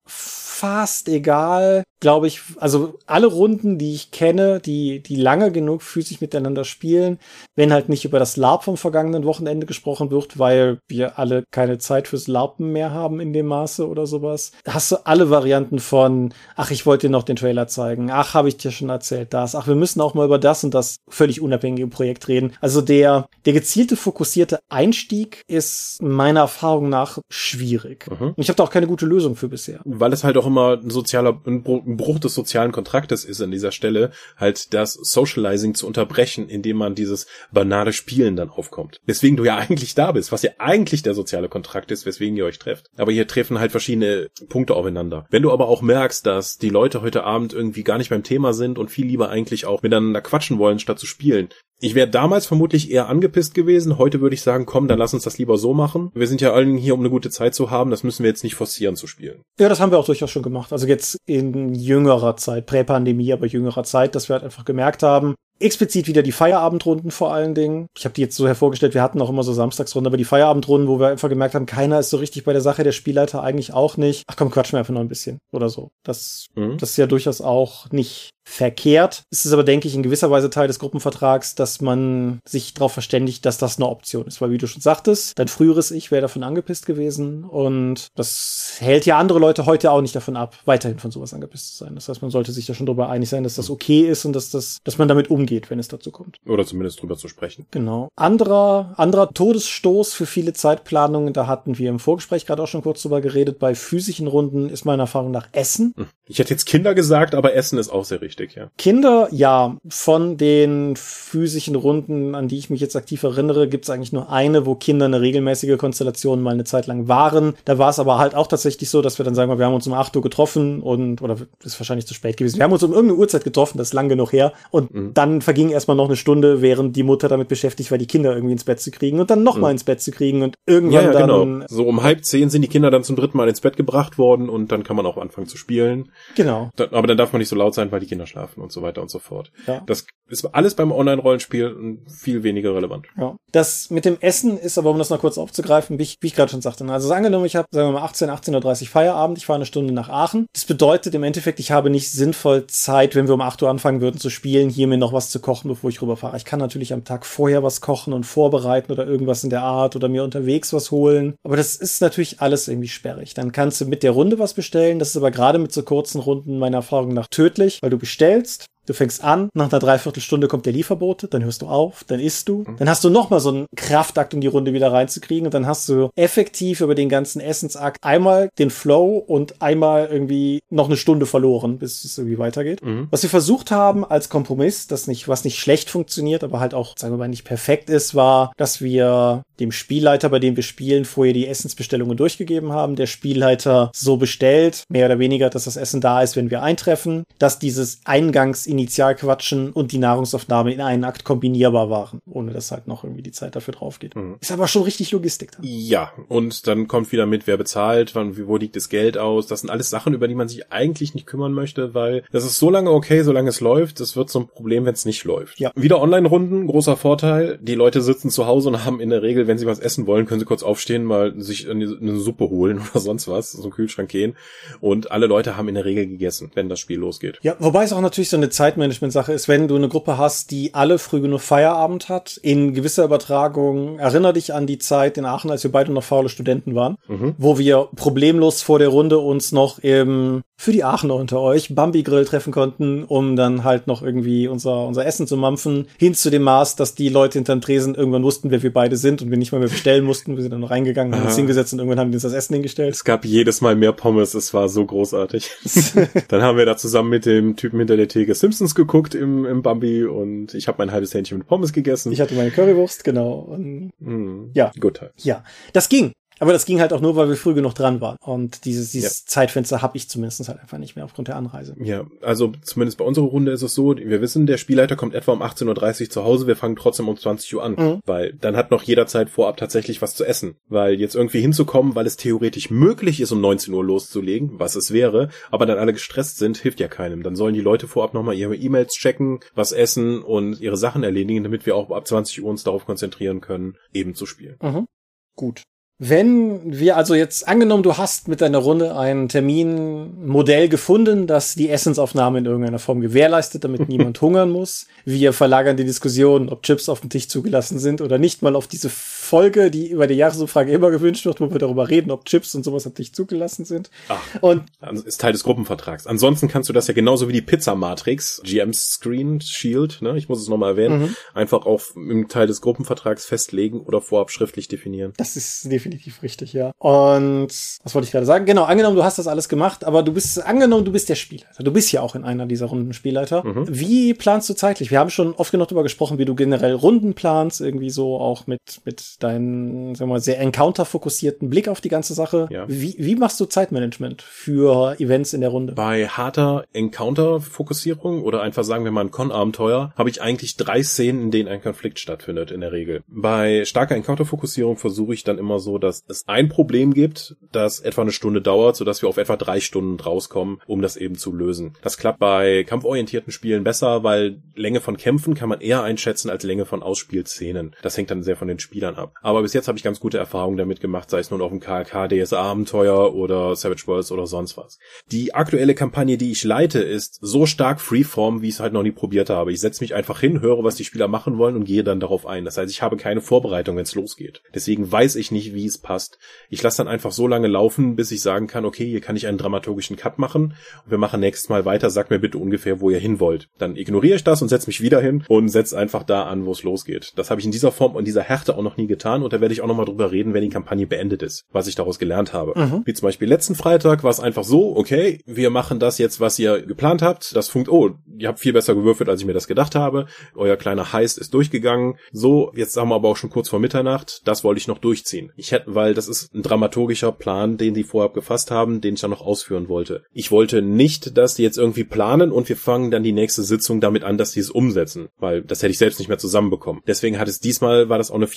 Speaker 2: fast egal, glaube ich, also alle Runden, die ich kenne, die, die lange genug physisch miteinander spielen, wenn halt nicht über das LARP vom vergangenen Wochenende gesprochen wird, weil wir alle keine Zeit fürs LARPen mehr haben in dem Maße oder sowas. Hast du alle Varianten von, ach, ich wollte dir noch den Trailer zeigen, ach, habe ich dir schon erzählt das, ach, wir müssen auch mal über das und das völlig unabhängige Projekt reden. Also der, der gezielte, fokussierte Einstieg ist meiner Erfahrung nach schwierig. Mhm. Und ich habe da auch keine gute Lösung für bisher.
Speaker 3: Weil es halt auch immer ein sozialer, ein Bruch des sozialen Kontraktes ist an dieser Stelle, halt das Socializing zu unterbrechen, indem man dieses banale Spielen dann aufkommt. Weswegen du ja eigentlich da bist, was ja eigentlich der soziale Kontrakt ist, weswegen ihr euch trefft. Aber hier treffen halt verschiedene Punkte aufeinander. Wenn du aber auch merkst, dass die Leute heute Abend irgendwie gar nicht beim Thema sind und viel lieber eigentlich auch miteinander quatschen wollen, statt zu spielen, ich wäre damals vermutlich eher angepisst gewesen. Heute würde ich sagen, komm, dann lass uns das lieber so machen. Wir sind ja allen hier, um eine gute Zeit zu haben. Das müssen wir jetzt nicht forcieren zu spielen.
Speaker 2: Ja, das haben wir auch durchaus schon gemacht. Also jetzt in jüngerer Zeit, Präpandemie, aber jüngerer Zeit, dass wir halt einfach gemerkt haben, explizit wieder die Feierabendrunden vor allen Dingen. Ich habe die jetzt so hervorgestellt, wir hatten auch immer so Samstagsrunden, aber die Feierabendrunden, wo wir einfach gemerkt haben, keiner ist so richtig bei der Sache, der Spielleiter eigentlich auch nicht. Ach komm, quatschen wir einfach noch ein bisschen oder so. Das, mhm. das ist ja durchaus auch nicht verkehrt. Es ist aber, denke ich, in gewisser Weise Teil des Gruppenvertrags, dass man sich darauf verständigt, dass das eine Option ist. Weil, wie du schon sagtest, dein früheres Ich wäre davon angepisst gewesen und das hält ja andere Leute heute auch nicht davon ab, weiterhin von sowas angepisst zu sein. Das heißt, man sollte sich da schon darüber einig sein, dass das okay ist und dass das, dass man damit umgeht, wenn es dazu kommt.
Speaker 3: Oder zumindest drüber zu sprechen.
Speaker 2: Genau. Anderer, anderer Todesstoß für viele Zeitplanungen, da hatten wir im Vorgespräch gerade auch schon kurz drüber geredet, bei physischen Runden ist meiner Erfahrung nach Essen. Hm.
Speaker 3: Ich hätte jetzt Kinder gesagt, aber Essen ist auch sehr richtig, ja.
Speaker 2: Kinder, ja. Von den physischen Runden, an die ich mich jetzt aktiv erinnere, gibt es eigentlich nur eine, wo Kinder eine regelmäßige Konstellation mal eine Zeit lang waren. Da war es aber halt auch tatsächlich so, dass wir dann sagen, wir haben uns um 8 Uhr getroffen und, oder ist wahrscheinlich zu spät gewesen. Wir haben uns um irgendeine Uhrzeit getroffen, das ist lang genug her. Und mhm. dann verging erstmal noch eine Stunde, während die Mutter damit beschäftigt war, die Kinder irgendwie ins Bett zu kriegen und dann nochmal mhm. ins Bett zu kriegen und irgendwann ja, ja, dann.
Speaker 3: Genau. So um halb zehn sind die Kinder dann zum dritten Mal ins Bett gebracht worden und dann kann man auch anfangen zu spielen.
Speaker 2: Genau.
Speaker 3: aber dann darf man nicht so laut sein, weil die Kinder schlafen und so weiter und so fort. Ja. Das ist alles beim Online-Rollenspiel viel weniger relevant.
Speaker 2: Ja. Das mit dem Essen ist aber, um das noch kurz aufzugreifen, wie ich, wie ich gerade schon sagte. Also angenommen, ich habe, sagen wir mal, 18, 18.30 Uhr Feierabend, ich fahre eine Stunde nach Aachen. Das bedeutet im Endeffekt, ich habe nicht sinnvoll Zeit, wenn wir um 8 Uhr anfangen würden zu spielen, hier mir noch was zu kochen, bevor ich rüberfahre. Ich kann natürlich am Tag vorher was kochen und vorbereiten oder irgendwas in der Art oder mir unterwegs was holen. Aber das ist natürlich alles irgendwie sperrig. Dann kannst du mit der Runde was bestellen. Das ist aber gerade mit so kurzen Runden meiner Erfahrung nach tödlich, weil du bestellst, Du fängst an, nach einer Dreiviertelstunde kommt der Lieferbote, dann hörst du auf, dann isst du. Mhm. Dann hast du nochmal so einen Kraftakt, um die Runde wieder reinzukriegen. Und dann hast du effektiv über den ganzen Essensakt einmal den Flow und einmal irgendwie noch eine Stunde verloren, bis es irgendwie weitergeht. Mhm. Was wir versucht haben als Kompromiss, das nicht, was nicht schlecht funktioniert, aber halt auch, sagen wir mal, nicht perfekt ist, war, dass wir dem Spielleiter, bei dem wir spielen, vorher die Essensbestellungen durchgegeben haben. Der Spielleiter so bestellt, mehr oder weniger, dass das Essen da ist, wenn wir eintreffen, dass dieses Eingangs Initialquatschen und die Nahrungsaufnahme in einen Akt kombinierbar waren, ohne dass halt noch irgendwie die Zeit dafür drauf geht. Mhm. Ist aber schon richtig Logistik.
Speaker 3: Dann. Ja, und dann kommt wieder mit, wer bezahlt, wann, wo liegt das Geld aus. Das sind alles Sachen, über die man sich eigentlich nicht kümmern möchte, weil das ist so lange okay, solange es läuft. Das wird so ein Problem, wenn es nicht läuft. Ja. Wieder Online-Runden, großer Vorteil. Die Leute sitzen zu Hause und haben in der Regel, wenn sie was essen wollen, können sie kurz aufstehen, mal sich eine Suppe holen *laughs* oder sonst was, so einen Kühlschrank gehen. Und alle Leute haben in der Regel gegessen, wenn das Spiel losgeht.
Speaker 2: Ja, wobei es auch natürlich so eine Zeit Zeitmanagement-Sache ist, wenn du eine Gruppe hast, die alle früh genug Feierabend hat, in gewisser Übertragung, erinnere dich an die Zeit in Aachen, als wir beide noch faule Studenten waren, mhm. wo wir problemlos vor der Runde uns noch im, für die Aachener unter euch, Bambi-Grill treffen konnten, um dann halt noch irgendwie unser, unser Essen zu mampfen, hin zu dem Maß, dass die Leute hinterm Tresen irgendwann wussten, wer wir beide sind und wir nicht mal mehr bestellen mussten. Wir sind dann reingegangen, haben uns hingesetzt und irgendwann haben die uns das Essen hingestellt.
Speaker 3: Es gab jedes Mal mehr Pommes, es war so großartig. *laughs* dann haben wir da zusammen mit dem Typen hinter der Theke Simpsons geguckt im, im Bambi und ich habe mein halbes Hähnchen mit Pommes gegessen.
Speaker 2: Ich hatte meine Currywurst, genau. Und,
Speaker 3: mm,
Speaker 2: ja.
Speaker 3: Gut halt.
Speaker 2: Ja, das ging. Aber das ging halt auch nur, weil wir früh genug dran waren. Und dieses, dieses ja. Zeitfenster habe ich zumindest halt einfach nicht mehr aufgrund der Anreise.
Speaker 3: Ja, also zumindest bei unserer Runde ist es so, wir wissen, der Spielleiter kommt etwa um 18.30 Uhr zu Hause, wir fangen trotzdem um 20 Uhr an. Mhm. Weil dann hat noch jeder Zeit vorab tatsächlich was zu essen. Weil jetzt irgendwie hinzukommen, weil es theoretisch möglich ist, um 19 Uhr loszulegen, was es wäre, aber dann alle gestresst sind, hilft ja keinem. Dann sollen die Leute vorab nochmal ihre E-Mails checken, was essen und ihre Sachen erledigen, damit wir auch ab 20 Uhr uns darauf konzentrieren können, eben zu spielen.
Speaker 2: Mhm. Gut. Wenn wir also jetzt angenommen, du hast mit deiner Runde ein Terminmodell gefunden, das die Essensaufnahme in irgendeiner Form gewährleistet, damit *laughs* niemand hungern muss. Wir verlagern die Diskussion, ob Chips auf dem Tisch zugelassen sind oder nicht, mal auf diese Folge, die über die Jahresumfrage immer gewünscht wird, wo wir darüber reden, ob Chips und sowas auf Tisch zugelassen sind.
Speaker 3: Ach, und ist Teil des Gruppenvertrags. Ansonsten kannst du das ja genauso wie die Pizza Matrix, GM Screen Shield, ne, ich muss es nochmal erwähnen, mhm. einfach auch im Teil des Gruppenvertrags festlegen oder vorab schriftlich definieren.
Speaker 2: Das ist definitiv definitiv richtig, ja. Und was wollte ich gerade sagen? Genau, angenommen, du hast das alles gemacht, aber du bist, angenommen, du bist der Spielleiter. Du bist ja auch in einer dieser Runden Spielleiter. Mhm. Wie planst du zeitlich? Wir haben schon oft genug darüber gesprochen, wie du generell Runden planst, irgendwie so auch mit, mit deinen, sagen wir mal, sehr Encounter-fokussierten Blick auf die ganze Sache. Ja. Wie, wie machst du Zeitmanagement für Events in der Runde?
Speaker 3: Bei harter Encounter-Fokussierung oder einfach sagen wir mal ein Con-Abenteuer habe ich eigentlich drei Szenen, in denen ein Konflikt stattfindet in der Regel. Bei starker Encounter-Fokussierung versuche ich dann immer so, dass es ein Problem gibt, das etwa eine Stunde dauert, sodass wir auf etwa drei Stunden rauskommen, um das eben zu lösen. Das klappt bei kampforientierten Spielen besser, weil Länge von Kämpfen kann man eher einschätzen als Länge von Ausspielszenen. Das hängt dann sehr von den Spielern ab. Aber bis jetzt habe ich ganz gute Erfahrungen damit gemacht, sei es nun auf dem KK DSA Abenteuer oder Savage Worlds oder sonst was. Die aktuelle Kampagne, die ich leite, ist so stark Freeform, wie ich es halt noch nie probiert habe. Ich setze mich einfach hin, höre, was die Spieler machen wollen und gehe dann darauf ein. Das heißt, ich habe keine Vorbereitung, wenn es losgeht. Deswegen weiß ich nicht, wie es passt. Ich lasse dann einfach so lange laufen, bis ich sagen kann, okay, hier kann ich einen dramaturgischen Cut machen und wir machen nächstes Mal weiter, sag mir bitte ungefähr, wo ihr hin wollt. Dann ignoriere ich das und setze mich wieder hin und setze einfach da an, wo es losgeht. Das habe ich in dieser Form und dieser Härte auch noch nie getan und da werde ich auch nochmal drüber reden, wenn die Kampagne beendet ist, was ich daraus gelernt habe. Mhm. Wie zum Beispiel letzten Freitag war es einfach so, okay, wir machen das jetzt, was ihr geplant habt. Das funkt, oh, ihr habt viel besser gewürfelt, als ich mir das gedacht habe. Euer kleiner Heist ist durchgegangen. So, jetzt haben wir aber auch schon kurz vor Mitternacht. Das wollte ich noch durchziehen. Ich hätte, weil das ist ein dramaturgischer Plan, den die vorab gefasst haben, den ich dann noch ausführen wollte. Ich wollte nicht, dass die jetzt irgendwie planen und wir fangen dann die nächste Sitzung damit an, dass die es umsetzen, weil das hätte ich selbst nicht mehr zusammenbekommen. Deswegen hat es diesmal, war das auch eine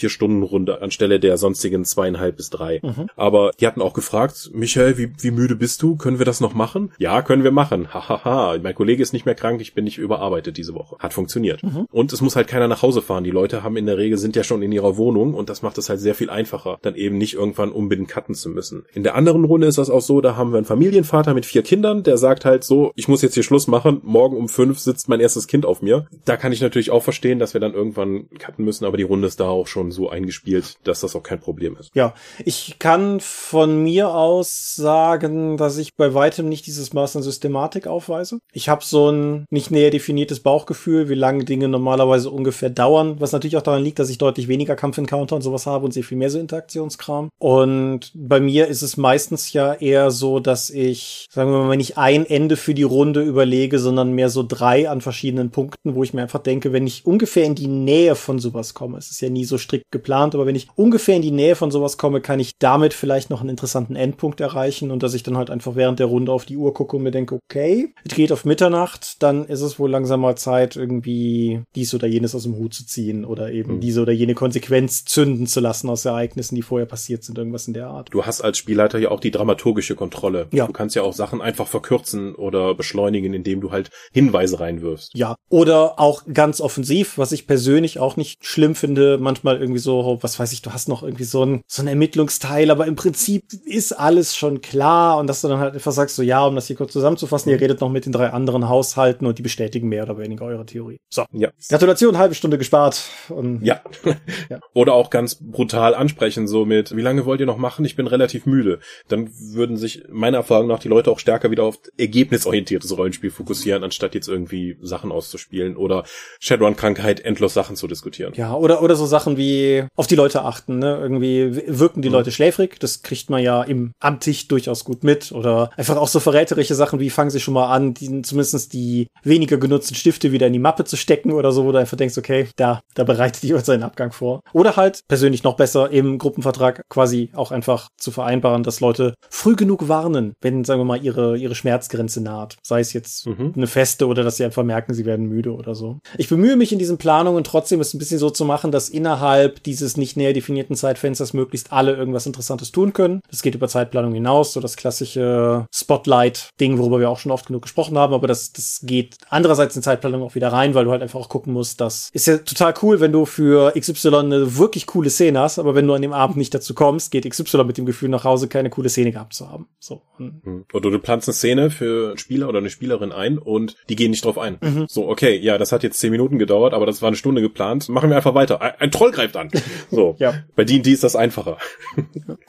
Speaker 3: Vier-Stunden-Runde anstelle der sonstigen zweieinhalb bis drei. Mhm. Aber die hatten auch gefragt, Michael, wie, wie müde bist du? Können wir das noch machen? Ja, können wir machen. Hahaha. mein Kollege ist nicht mehr krank, ich bin nicht überarbeitet diese Woche. Hat funktioniert. Mhm. Und es muss halt keiner nach Hause fahren. Die Leute haben in der Regel, sind ja schon in ihrer Wohnung und das macht es halt sehr viel einfacher, dann eben nicht irgendwann unbedingt cutten zu müssen. In der anderen Runde ist das auch so, da haben wir einen Familienvater mit vier Kindern, der sagt halt so, ich muss jetzt hier Schluss machen, morgen um fünf sitzt mein erstes Kind auf mir. Da kann ich natürlich auch verstehen, dass wir dann irgendwann cutten müssen, aber die Runde ist da auch schon so eingespielt, dass das auch kein Problem ist.
Speaker 2: Ja, ich kann von mir aus sagen, dass ich bei weitem nicht dieses Maß an Systematik aufweise. Ich habe so ein nicht näher definiertes Bauchgefühl, wie lange Dinge normalerweise ungefähr dauern, was natürlich auch daran liegt, dass ich deutlich weniger Kampfencounter und sowas habe und sehr viel mehr so Interaktionskram. Und bei mir ist es meistens ja eher so, dass ich, sagen wir mal, nicht ein Ende für die Runde überlege, sondern mehr so drei an verschiedenen Punkten, wo ich mir einfach denke, wenn ich ungefähr in die Nähe von sowas komme, es ist ja nie so strikt geplant, aber wenn ich ungefähr in die Nähe von sowas komme, kann ich damit vielleicht noch einen interessanten Endpunkt erreichen und dass ich dann halt einfach während der Runde auf die Uhr gucke und mir denke, okay, es geht auf Mitternacht, dann ist es wohl langsam mal Zeit, irgendwie dies oder jenes aus dem Hut zu ziehen oder eben mhm. diese oder jene Konsequenz zünden zu lassen aus Ereignissen, die vorher passiert sind, irgendwas in der Art.
Speaker 3: Du hast als Spielleiter ja auch die dramaturgische Kontrolle. Ja. Du kannst ja auch Sachen einfach verkürzen oder beschleunigen, indem du halt Hinweise reinwirfst.
Speaker 2: Ja. Oder auch ganz offensiv, was ich persönlich auch nicht schlimm finde, manchmal irgendwie so, was weiß ich, du hast noch irgendwie so ein, so ein Ermittlungsteil, aber im Prinzip ist alles schon klar und dass du dann halt einfach sagst, so ja, um das hier kurz zusammenzufassen, ihr redet noch mit den drei anderen Haushalten und die bestätigen mehr oder weniger eure Theorie. So. Ja. Gratulation, halbe Stunde gespart. Und,
Speaker 3: ja. *laughs* ja. Oder auch ganz brutal ansprechen, so mit, wie lange wollt ihr noch machen? Ich bin relativ müde. Dann würden sich meiner Erfahrung nach die Leute auch stärker wieder auf ergebnisorientiertes Rollenspiel fokussieren, anstatt jetzt irgendwie Sachen auszuspielen oder Shadowrun-Krankheit endlos Sachen zu diskutieren.
Speaker 2: Ja, oder, oder so Sachen wie, auf die Leute achten. Ne? Irgendwie wirken die mhm. Leute schläfrig, das kriegt man ja im Amtich durchaus gut mit. Oder einfach auch so verräterische Sachen wie fangen sie schon mal an, die, zumindest die weniger genutzten Stifte wieder in die Mappe zu stecken oder so, wo du einfach denkst, okay, da, da bereitet jemand seinen Abgang vor. Oder halt, persönlich noch besser, im Gruppenvertrag quasi auch einfach zu vereinbaren, dass Leute früh genug warnen, wenn, sagen wir mal, ihre, ihre Schmerzgrenze naht. Sei es jetzt mhm. eine feste oder dass sie einfach merken, sie werden müde oder so. Ich bemühe mich in diesen Planungen trotzdem es ein bisschen so zu machen, dass innerhalb dieses nicht näher definierten Zeitfensters möglichst alle irgendwas Interessantes tun können. Das geht über Zeitplanung hinaus, so das klassische Spotlight-Ding, worüber wir auch schon oft genug gesprochen haben, aber das, das geht andererseits in Zeitplanung auch wieder rein, weil du halt einfach auch gucken musst, das ist ja total cool, wenn du für XY eine wirklich coole Szene hast, aber wenn du an dem Abend nicht dazu kommst, geht XY mit dem Gefühl nach Hause, keine coole Szene gehabt zu haben. So.
Speaker 3: Hm. Oder du planst eine Szene für einen Spieler oder eine Spielerin ein und die gehen nicht drauf ein. Mhm. So, okay, ja, das hat jetzt zehn Minuten gedauert, aber das war eine Stunde geplant. Machen wir einfach weiter. Ein, ein Troll greift an. So. ja. Bei D&D ist das einfacher.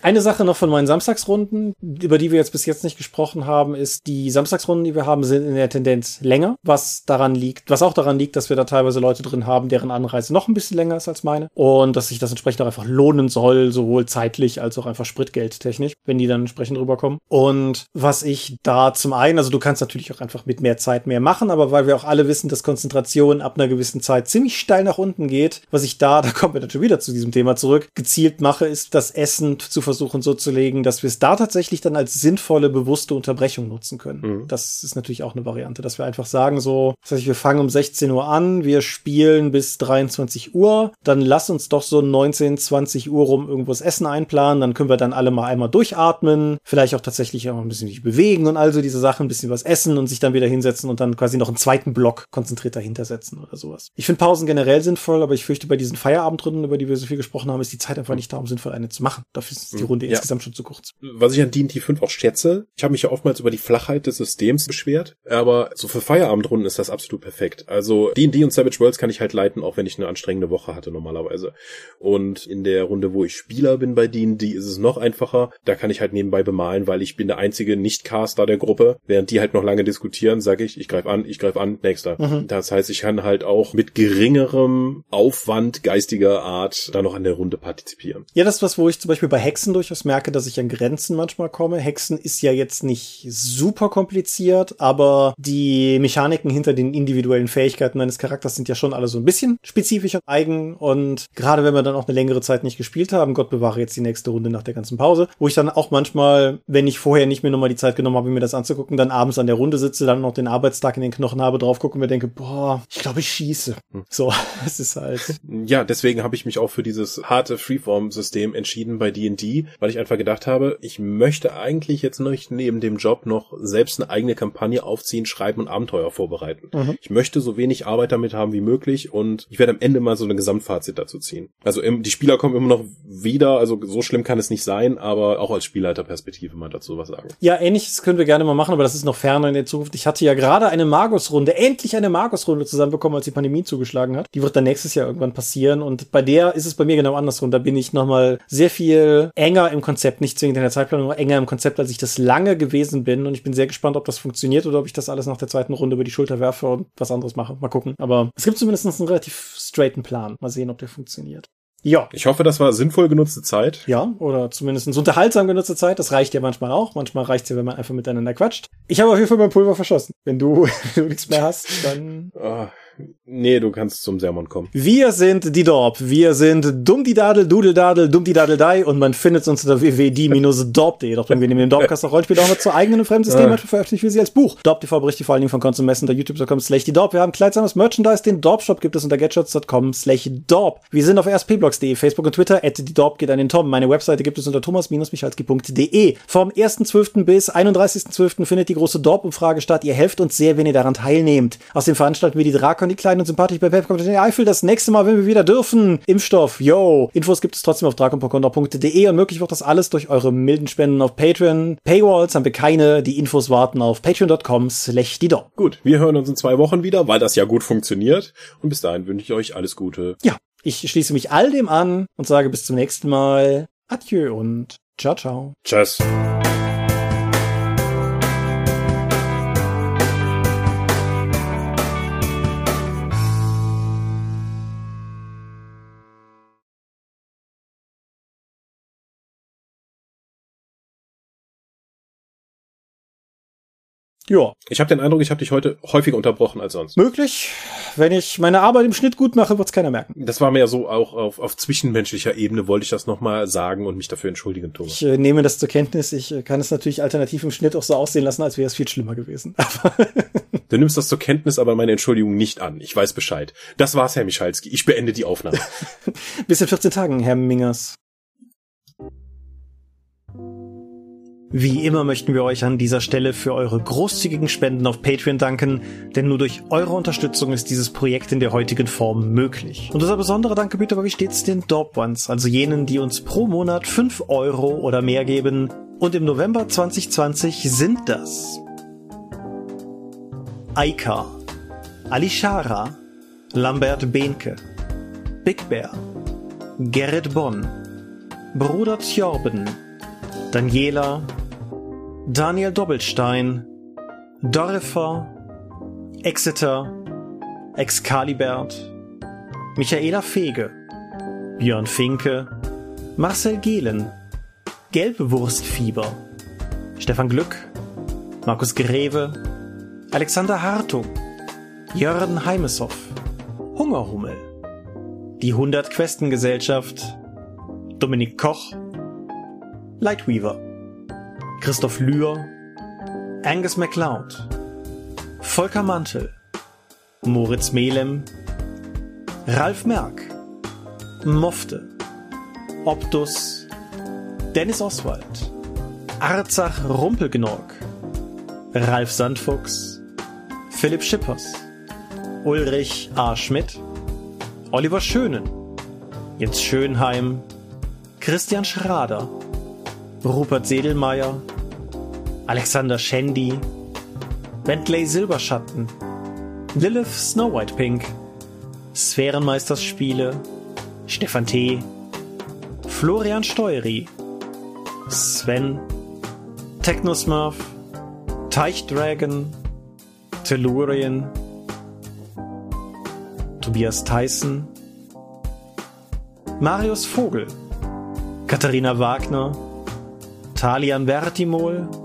Speaker 2: Eine Sache noch von meinen Samstagsrunden, über die wir jetzt bis jetzt nicht gesprochen haben, ist, die Samstagsrunden, die wir haben, sind in der Tendenz länger, was daran liegt, was auch daran liegt, dass wir da teilweise Leute drin haben, deren Anreise noch ein bisschen länger ist als meine und dass sich das entsprechend auch einfach lohnen soll, sowohl zeitlich als auch einfach Spritgeldtechnisch, wenn die dann entsprechend rüberkommen. Und was ich da zum einen, also du kannst natürlich auch einfach mit mehr Zeit mehr machen, aber weil wir auch alle wissen, dass Konzentration ab einer gewissen Zeit ziemlich steil nach unten geht, was ich da, *laughs* da kommen wir natürlich wieder zu diesem Thema zurück, gezielt mache, ist das Essen zu versuchen so zu legen, dass wir es da tatsächlich dann als sinnvolle, bewusste Unterbrechung nutzen können. Mhm. Das ist natürlich auch eine Variante, dass wir einfach sagen so, das heißt, wir fangen um 16 Uhr an, wir spielen bis 23 Uhr, dann lass uns doch so 19, 20 Uhr rum irgendwo das Essen einplanen, dann können wir dann alle mal einmal durchatmen, vielleicht auch tatsächlich auch ein bisschen sich bewegen und also diese Sachen, ein bisschen was essen und sich dann wieder hinsetzen und dann quasi noch einen zweiten Block konzentriert dahinter setzen oder sowas. Ich finde Pausen generell sinnvoll, aber ich fürchte, bei diesen Feierabendrunden, über die wir so viel gesprochen haben, ist die Zeit einfach nicht da, um sinnvoll eine zu machen. Dafür ist die hm, Runde ja. insgesamt schon zu kurz.
Speaker 3: Was ich an D&D 5 auch schätze, ich habe mich ja oftmals über die Flachheit des Systems beschwert, aber so für Feierabendrunden ist das absolut perfekt. Also D&D und Savage Worlds kann ich halt leiten, auch wenn ich eine anstrengende Woche hatte normalerweise. Und in der Runde, wo ich Spieler bin bei D&D, ist es noch einfacher. Da kann ich halt nebenbei bemalen, weil ich bin der einzige Nicht-Caster der Gruppe. Während die halt noch lange diskutieren, sage ich, ich greife an, ich greife an, nächster. Mhm. Das heißt, ich kann halt auch mit geringerem Aufwand geistiger Art da noch an der Runde partizipieren.
Speaker 2: Ja, das ist was, wo ich zum Beispiel bei Hexen durchaus merke, dass ich an Grenzen manchmal komme. Hexen ist ja jetzt nicht super kompliziert, aber die Mechaniken hinter den individuellen Fähigkeiten meines Charakters sind ja schon alle so ein bisschen spezifisch und eigen und gerade wenn wir dann auch eine längere Zeit nicht gespielt haben, Gott bewahre jetzt die nächste Runde nach der ganzen Pause, wo ich dann auch manchmal, wenn ich vorher nicht mehr nochmal die Zeit genommen habe, mir das anzugucken, dann abends an der Runde sitze, dann noch den Arbeitstag in den Knochen habe, drauf gucke und mir denke, boah, ich glaube, ich schieße. Hm. So, *laughs* es ist halt.
Speaker 3: Ja, deswegen habe ich mich auch für dieses harte Freeform-System entschieden bei D&D, weil ich einfach gedacht habe, ich möchte eigentlich jetzt nicht neben dem Job noch selbst eine eigene Kampagne aufziehen, schreiben und Abenteuer vorbereiten. Mhm. Ich möchte so wenig Arbeit damit haben wie möglich und ich werde am Ende mal so eine Gesamtfazit dazu ziehen. Also im, die Spieler kommen immer noch wieder, also so schlimm kann es nicht sein, aber auch als Spielleiterperspektive mal dazu was sagen.
Speaker 2: Ja, ähnliches können wir gerne mal machen, aber das ist noch ferner in der Zukunft. Ich hatte ja gerade eine Magus-Runde, endlich eine Magus-Runde zusammenbekommen, als die Pandemie zugeschlagen hat. Die wird dann nächstes Jahr irgendwann passieren und bei der ist es bei mir genau andersrum. Da bin ich nochmal sehr viel enger im Konzept, nicht zwingend in der Zeitplanung, aber enger im Konzept, als ich das lange gewesen bin und ich bin sehr gespannt, ob das funktioniert oder ob ich das alles nach der zweiten Runde über die Schulter werfe und was anderes mache. Mal gucken. Aber es gibt zumindest einen relativ straighten Plan. Mal sehen, ob der funktioniert.
Speaker 3: Ja. Ich hoffe, das war sinnvoll genutzte Zeit.
Speaker 2: Ja, oder zumindest unterhaltsam genutzte Zeit. Das reicht ja manchmal auch. Manchmal reicht es ja, wenn man einfach miteinander quatscht. Ich habe auf jeden Fall mein Pulver verschossen. Wenn du, *laughs* wenn du nichts mehr hast, dann.
Speaker 3: Oh, Nee, du kannst zum Sermon kommen.
Speaker 2: Wir sind die Dorp. Wir sind Dummdidadel, Dudeldadel, Dummdidadel-Dei und man findet uns unter www.die-dorp.de. Doch wir nehmen den Dorpcast auch Rollenspiel auch noch zu eigenen und fremden Systemen ja. veröffentlichen wir sie als Buch. Dorp TV berichtet vor allen Dingen von Konsumessen unter youtube.com slash die Dorp. Wir haben kleidsames Merchandise. Den Dorp-Shop gibt es unter gatshots.com slash Dorp. Wir sind auf rspblogs.de, Facebook und Twitter. At die Dorp geht an den Tom. Meine Webseite gibt es unter thomas-michalski.de. Vom 1.12. bis 31.12. findet die große Dorp-Umfrage statt. Ihr helft uns sehr, wenn ihr daran teilnehmt. Außerdem veranstalten wir die Drakon, die kleinen und sympathisch bei Pep Eifel. Das nächste Mal, wenn wir wieder dürfen. Impfstoff, yo. Infos gibt es trotzdem auf drakon.de und möglich wird das alles durch eure milden Spenden auf Patreon. Paywalls haben wir keine. Die Infos warten auf patreon.com slash die
Speaker 3: Gut, wir hören uns in zwei Wochen wieder, weil das ja gut funktioniert. Und bis dahin wünsche ich euch alles Gute.
Speaker 2: Ja, ich schließe mich all dem an und sage bis zum nächsten Mal. Adieu und ciao, ciao.
Speaker 3: Tschüss.
Speaker 2: Ja.
Speaker 3: Ich habe den Eindruck, ich habe dich heute häufiger unterbrochen als sonst.
Speaker 2: Möglich. Wenn ich meine Arbeit im Schnitt gut mache, wird's keiner merken.
Speaker 3: Das war mir ja so auch auf, auf zwischenmenschlicher Ebene wollte ich das nochmal sagen und mich dafür entschuldigen, Thomas.
Speaker 2: Ich äh, nehme das zur Kenntnis. Ich äh, kann es natürlich alternativ im Schnitt auch so aussehen lassen, als wäre es viel schlimmer gewesen. *laughs*
Speaker 3: du nimmst das zur Kenntnis, aber meine Entschuldigung nicht an. Ich weiß Bescheid. Das war's, Herr Michalski. Ich beende die Aufnahme. *laughs*
Speaker 2: Bis in 14 Tagen, Herr Mingers. Wie immer möchten wir euch an dieser Stelle für eure großzügigen Spenden auf Patreon danken, denn nur durch eure Unterstützung ist dieses Projekt in der heutigen Form möglich. Und unser besonderer Dank gebührt aber wie stets den Dope Ones, also jenen, die uns pro Monat 5 Euro oder mehr geben. Und im November 2020 sind das Aika, Alishara, Lambert Behnke, Big Bear, Gerrit Bonn, Bruder Tjorben, Daniela, Daniel Doppelstein, Dorifer, Exeter, Excalibert, Michaela Fege, Björn Finke, Marcel Gehlen, Gelbwurstfieber, Stefan Glück, Markus Greve, Alexander Hartung, Jörn Heimeshoff, Hungerhummel, die 100 Questengesellschaft, Dominik Koch, Lightweaver, Christoph Lühr, Angus MacLeod, Volker Mantel, Moritz Melem, Ralf Merck, Mofte, Optus, Dennis Oswald, Arzach Rumpelgnorg, Ralf Sandfuchs, Philipp Schippers, Ulrich A. Schmidt, Oliver Schönen, Jens Schönheim, Christian Schrader, Rupert Sedelmeier, Alexander Schendi, Bentley Silberschatten, Lilith Snow White Pink, Sphärenmeisterspiele, Stefan T., Florian Steury, Sven, Technosmurf, Teichdragon, Tellurien, Tobias Tyson, Marius Vogel, Katharina Wagner, Talian Vertimol,